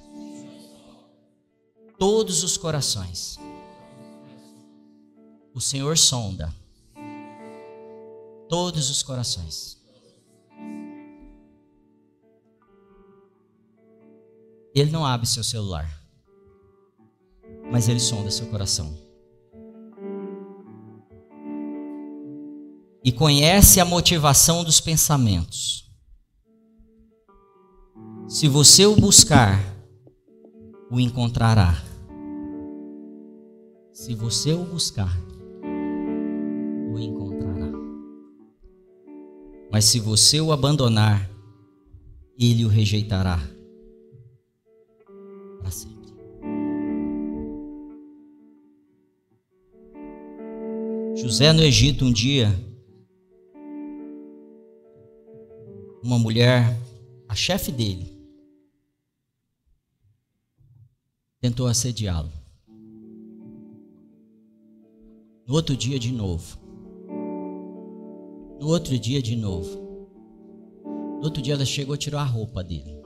todos os corações. O Senhor sonda todos os corações. Ele não abre seu celular, mas ele sonda seu coração. e conhece a motivação dos pensamentos. Se você o buscar, o encontrará. Se você o buscar, o encontrará. Mas se você o abandonar, ele o rejeitará para sempre. José no Egito um dia uma mulher, a chefe dele, tentou assediá-lo. No outro dia, de novo. No outro dia, de novo. No outro dia, ela chegou e tirou a roupa dele.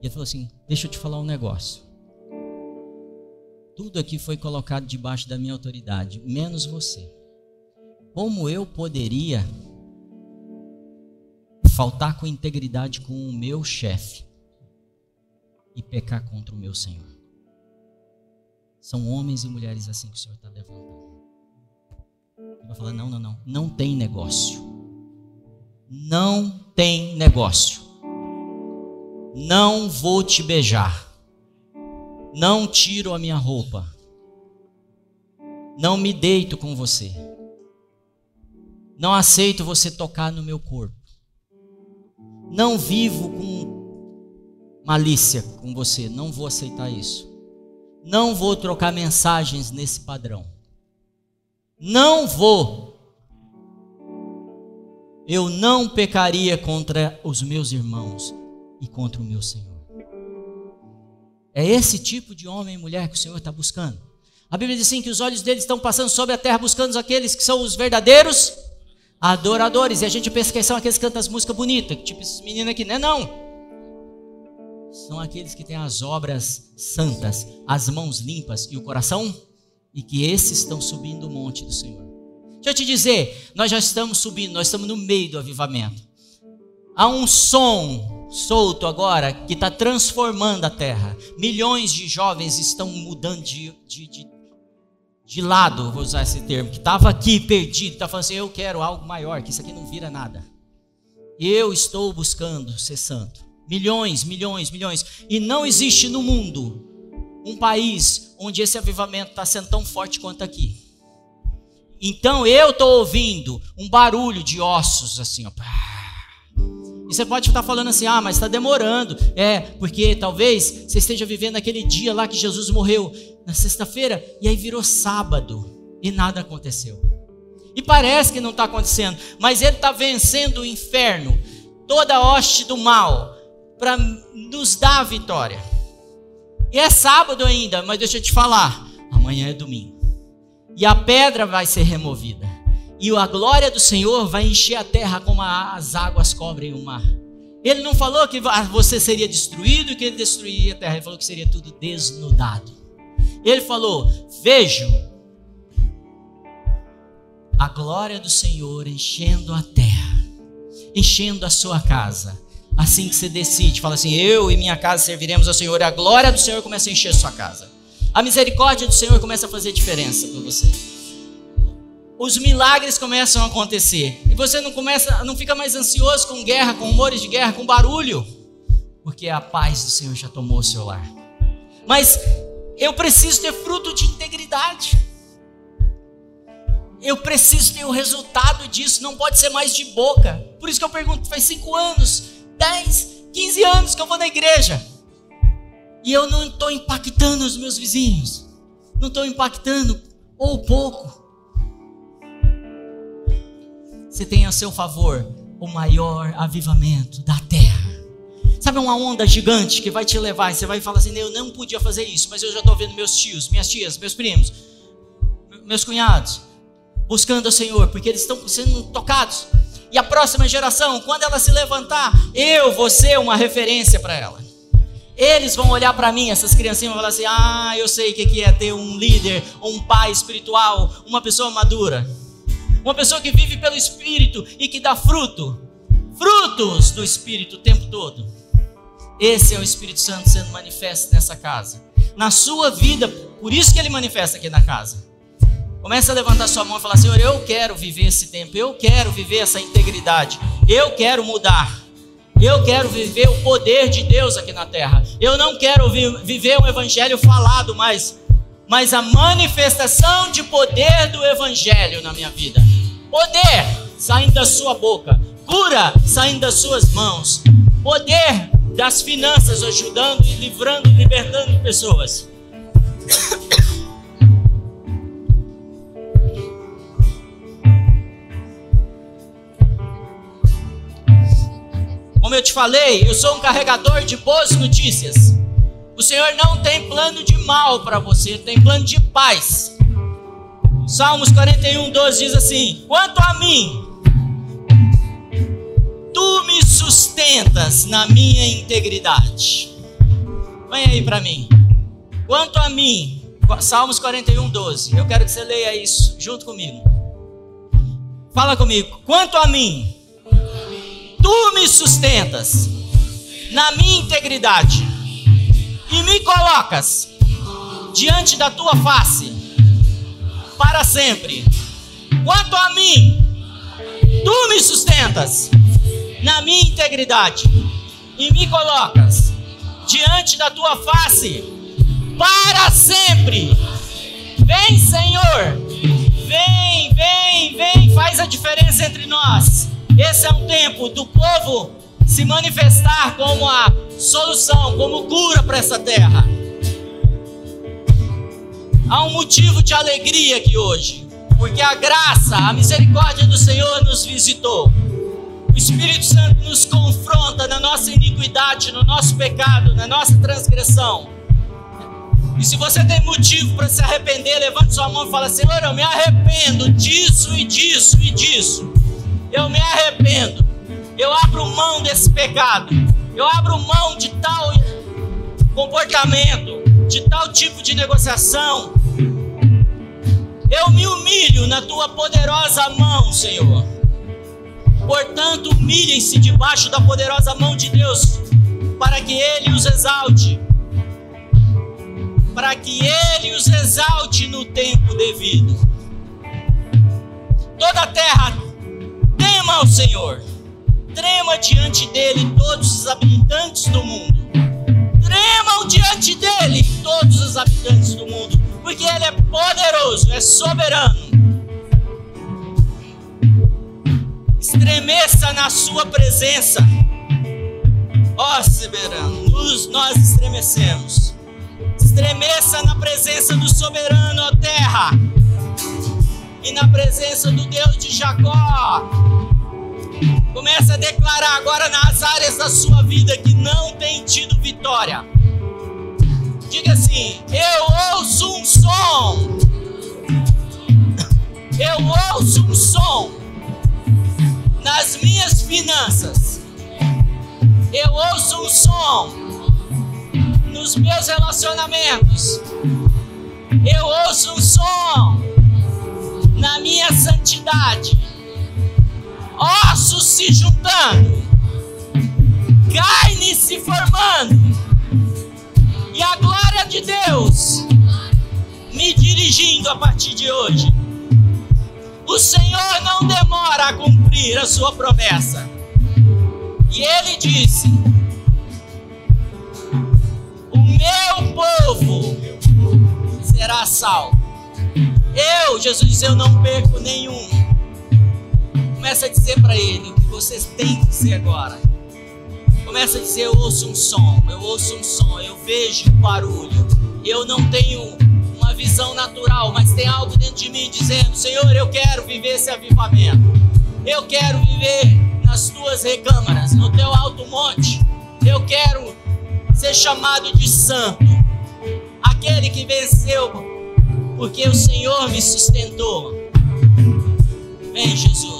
E ele falou assim: Deixa eu te falar um negócio. Tudo aqui foi colocado debaixo da minha autoridade, menos você. Como eu poderia faltar com integridade com o meu chefe e pecar contra o meu Senhor. São homens e mulheres assim que o Senhor está levantando. Ele vai falar: não, não, não, não tem negócio. Não tem negócio. Não vou te beijar. Não tiro a minha roupa. Não me deito com você. Não aceito você tocar no meu corpo. Não vivo com malícia com você, não vou aceitar isso. Não vou trocar mensagens nesse padrão. Não vou. Eu não pecaria contra os meus irmãos e contra o meu Senhor. É esse tipo de homem e mulher que o Senhor está buscando. A Bíblia diz assim que os olhos deles estão passando sobre a terra buscando aqueles que são os verdadeiros adoradores. E a gente pensa que são aqueles que cantam as músicas bonitas, tipo esses meninos aqui, não é não. São aqueles que têm as obras santas, as mãos limpas e o coração, e que esses estão subindo o monte do Senhor. Deixa eu te dizer, nós já estamos subindo, nós estamos no meio do avivamento. Há um som solto agora que está transformando a terra. Milhões de jovens estão mudando de, de, de, de lado, vou usar esse termo, que estava aqui perdido, está falando assim: eu quero algo maior, que isso aqui não vira nada. Eu estou buscando ser santo. Milhões, milhões, milhões. E não existe no mundo um país onde esse avivamento está sendo tão forte quanto aqui. Então eu estou ouvindo um barulho de ossos assim, ó. E você pode estar falando assim, ah, mas está demorando. É, porque talvez você esteja vivendo aquele dia lá que Jesus morreu, na sexta-feira, e aí virou sábado e nada aconteceu. E parece que não está acontecendo, mas ele está vencendo o inferno, toda a hoste do mal, para nos dar a vitória. E é sábado ainda, mas deixa eu te falar, amanhã é domingo. E a pedra vai ser removida. E a glória do Senhor vai encher a terra como as águas cobrem o mar. Ele não falou que você seria destruído e que ele destruiria a terra, ele falou que seria tudo desnudado. Ele falou: Vejo a glória do Senhor enchendo a terra, enchendo a sua casa. Assim que você decide, fala assim: Eu e minha casa serviremos ao Senhor, e a glória do Senhor começa a encher a sua casa. A misericórdia do Senhor começa a fazer diferença para você. Os milagres começam a acontecer. E você não começa, não fica mais ansioso com guerra, com humores de guerra, com barulho, porque a paz do Senhor já tomou o seu lar. Mas eu preciso ter fruto de integridade. Eu preciso ter o resultado disso, não pode ser mais de boca. Por isso que eu pergunto: faz 5 anos, 10, 15 anos que eu vou na igreja. E eu não estou impactando os meus vizinhos. Não estou impactando, ou pouco. Você tem a seu favor o maior avivamento da terra. Sabe uma onda gigante que vai te levar e você vai falar assim: eu não podia fazer isso, mas eu já estou vendo meus tios, minhas tias, meus primos, meus cunhados buscando o Senhor, porque eles estão sendo tocados. E a próxima geração, quando ela se levantar, eu vou ser uma referência para ela. Eles vão olhar para mim, essas criancinhas, vão falar assim: Ah, eu sei o que é ter um líder, um pai espiritual, uma pessoa madura, uma pessoa que vive pelo Espírito e que dá fruto, frutos do Espírito o tempo todo. Esse é o Espírito Santo sendo manifesto nessa casa, na sua vida, por isso que ele manifesta aqui na casa. Começa a levantar sua mão e falar: Senhor, eu quero viver esse tempo, eu quero viver essa integridade, eu quero mudar, eu quero viver o poder de Deus aqui na terra. Eu não quero viver um evangelho falado, mas, mas a manifestação de poder do evangelho na minha vida. Poder saindo da sua boca, cura saindo das suas mãos, poder das finanças ajudando e livrando, libertando pessoas. Como eu te falei, eu sou um carregador de boas notícias. O Senhor não tem plano de mal para você, tem plano de paz. Salmos 41, 12 diz assim: Quanto a mim, tu me sustentas na minha integridade. Vem aí para mim. Quanto a mim, Salmos 41, 12. Eu quero que você leia isso junto comigo. Fala comigo. Quanto a mim, tu me sustentas na minha integridade e me colocas diante da tua face para sempre. Quanto a mim, tu me sustentas na minha integridade e me colocas diante da tua face para sempre. Vem, Senhor, vem, vem, vem, faz a diferença entre nós. Esse é um tempo do povo se manifestar como a solução, como cura para essa terra. Há um motivo de alegria aqui hoje, porque a graça, a misericórdia do Senhor nos visitou. O Espírito Santo nos confronta na nossa iniquidade, no nosso pecado, na nossa transgressão. E se você tem motivo para se arrepender, levante sua mão e fala: Senhor, eu me arrependo disso e disso e disso eu me arrependo, eu abro mão desse pecado, eu abro mão de tal comportamento, de tal tipo de negociação. Eu me humilho na tua poderosa mão, Senhor. Portanto, humilhem-se debaixo da poderosa mão de Deus, para que Ele os exalte. Para que Ele os exalte no tempo devido. Toda a terra tema ao Senhor, trema diante dele todos os habitantes do mundo. Tremam diante dele todos os habitantes do mundo, porque ele é poderoso, é soberano. Estremeça na sua presença. Ó soberano, nós estremecemos. Estremeça na presença do soberano, ó terra e na presença do Deus de Jacó. Comece a declarar agora nas áreas da sua vida que não tem tido vitória. Diga assim: Eu ouço um som. Eu ouço um som nas minhas finanças. Eu ouço um som nos meus relacionamentos. Eu ouço um som na minha santidade, ossos se juntando, carne se formando, e a glória de Deus me dirigindo a partir de hoje. O Senhor não demora a cumprir a sua promessa. E ele disse: O meu povo será salvo. Eu, Jesus eu não perco nenhum. Começa a dizer para ele o que vocês têm que dizer agora. Começa a dizer, eu ouço um som, eu ouço um som, eu vejo um barulho. Eu não tenho uma visão natural, mas tem algo dentro de mim dizendo, Senhor, eu quero viver esse avivamento. Eu quero viver nas tuas recâmaras, no teu alto monte. Eu quero ser chamado de santo. Aquele que venceu porque o Senhor me sustentou. Vem, Jesus.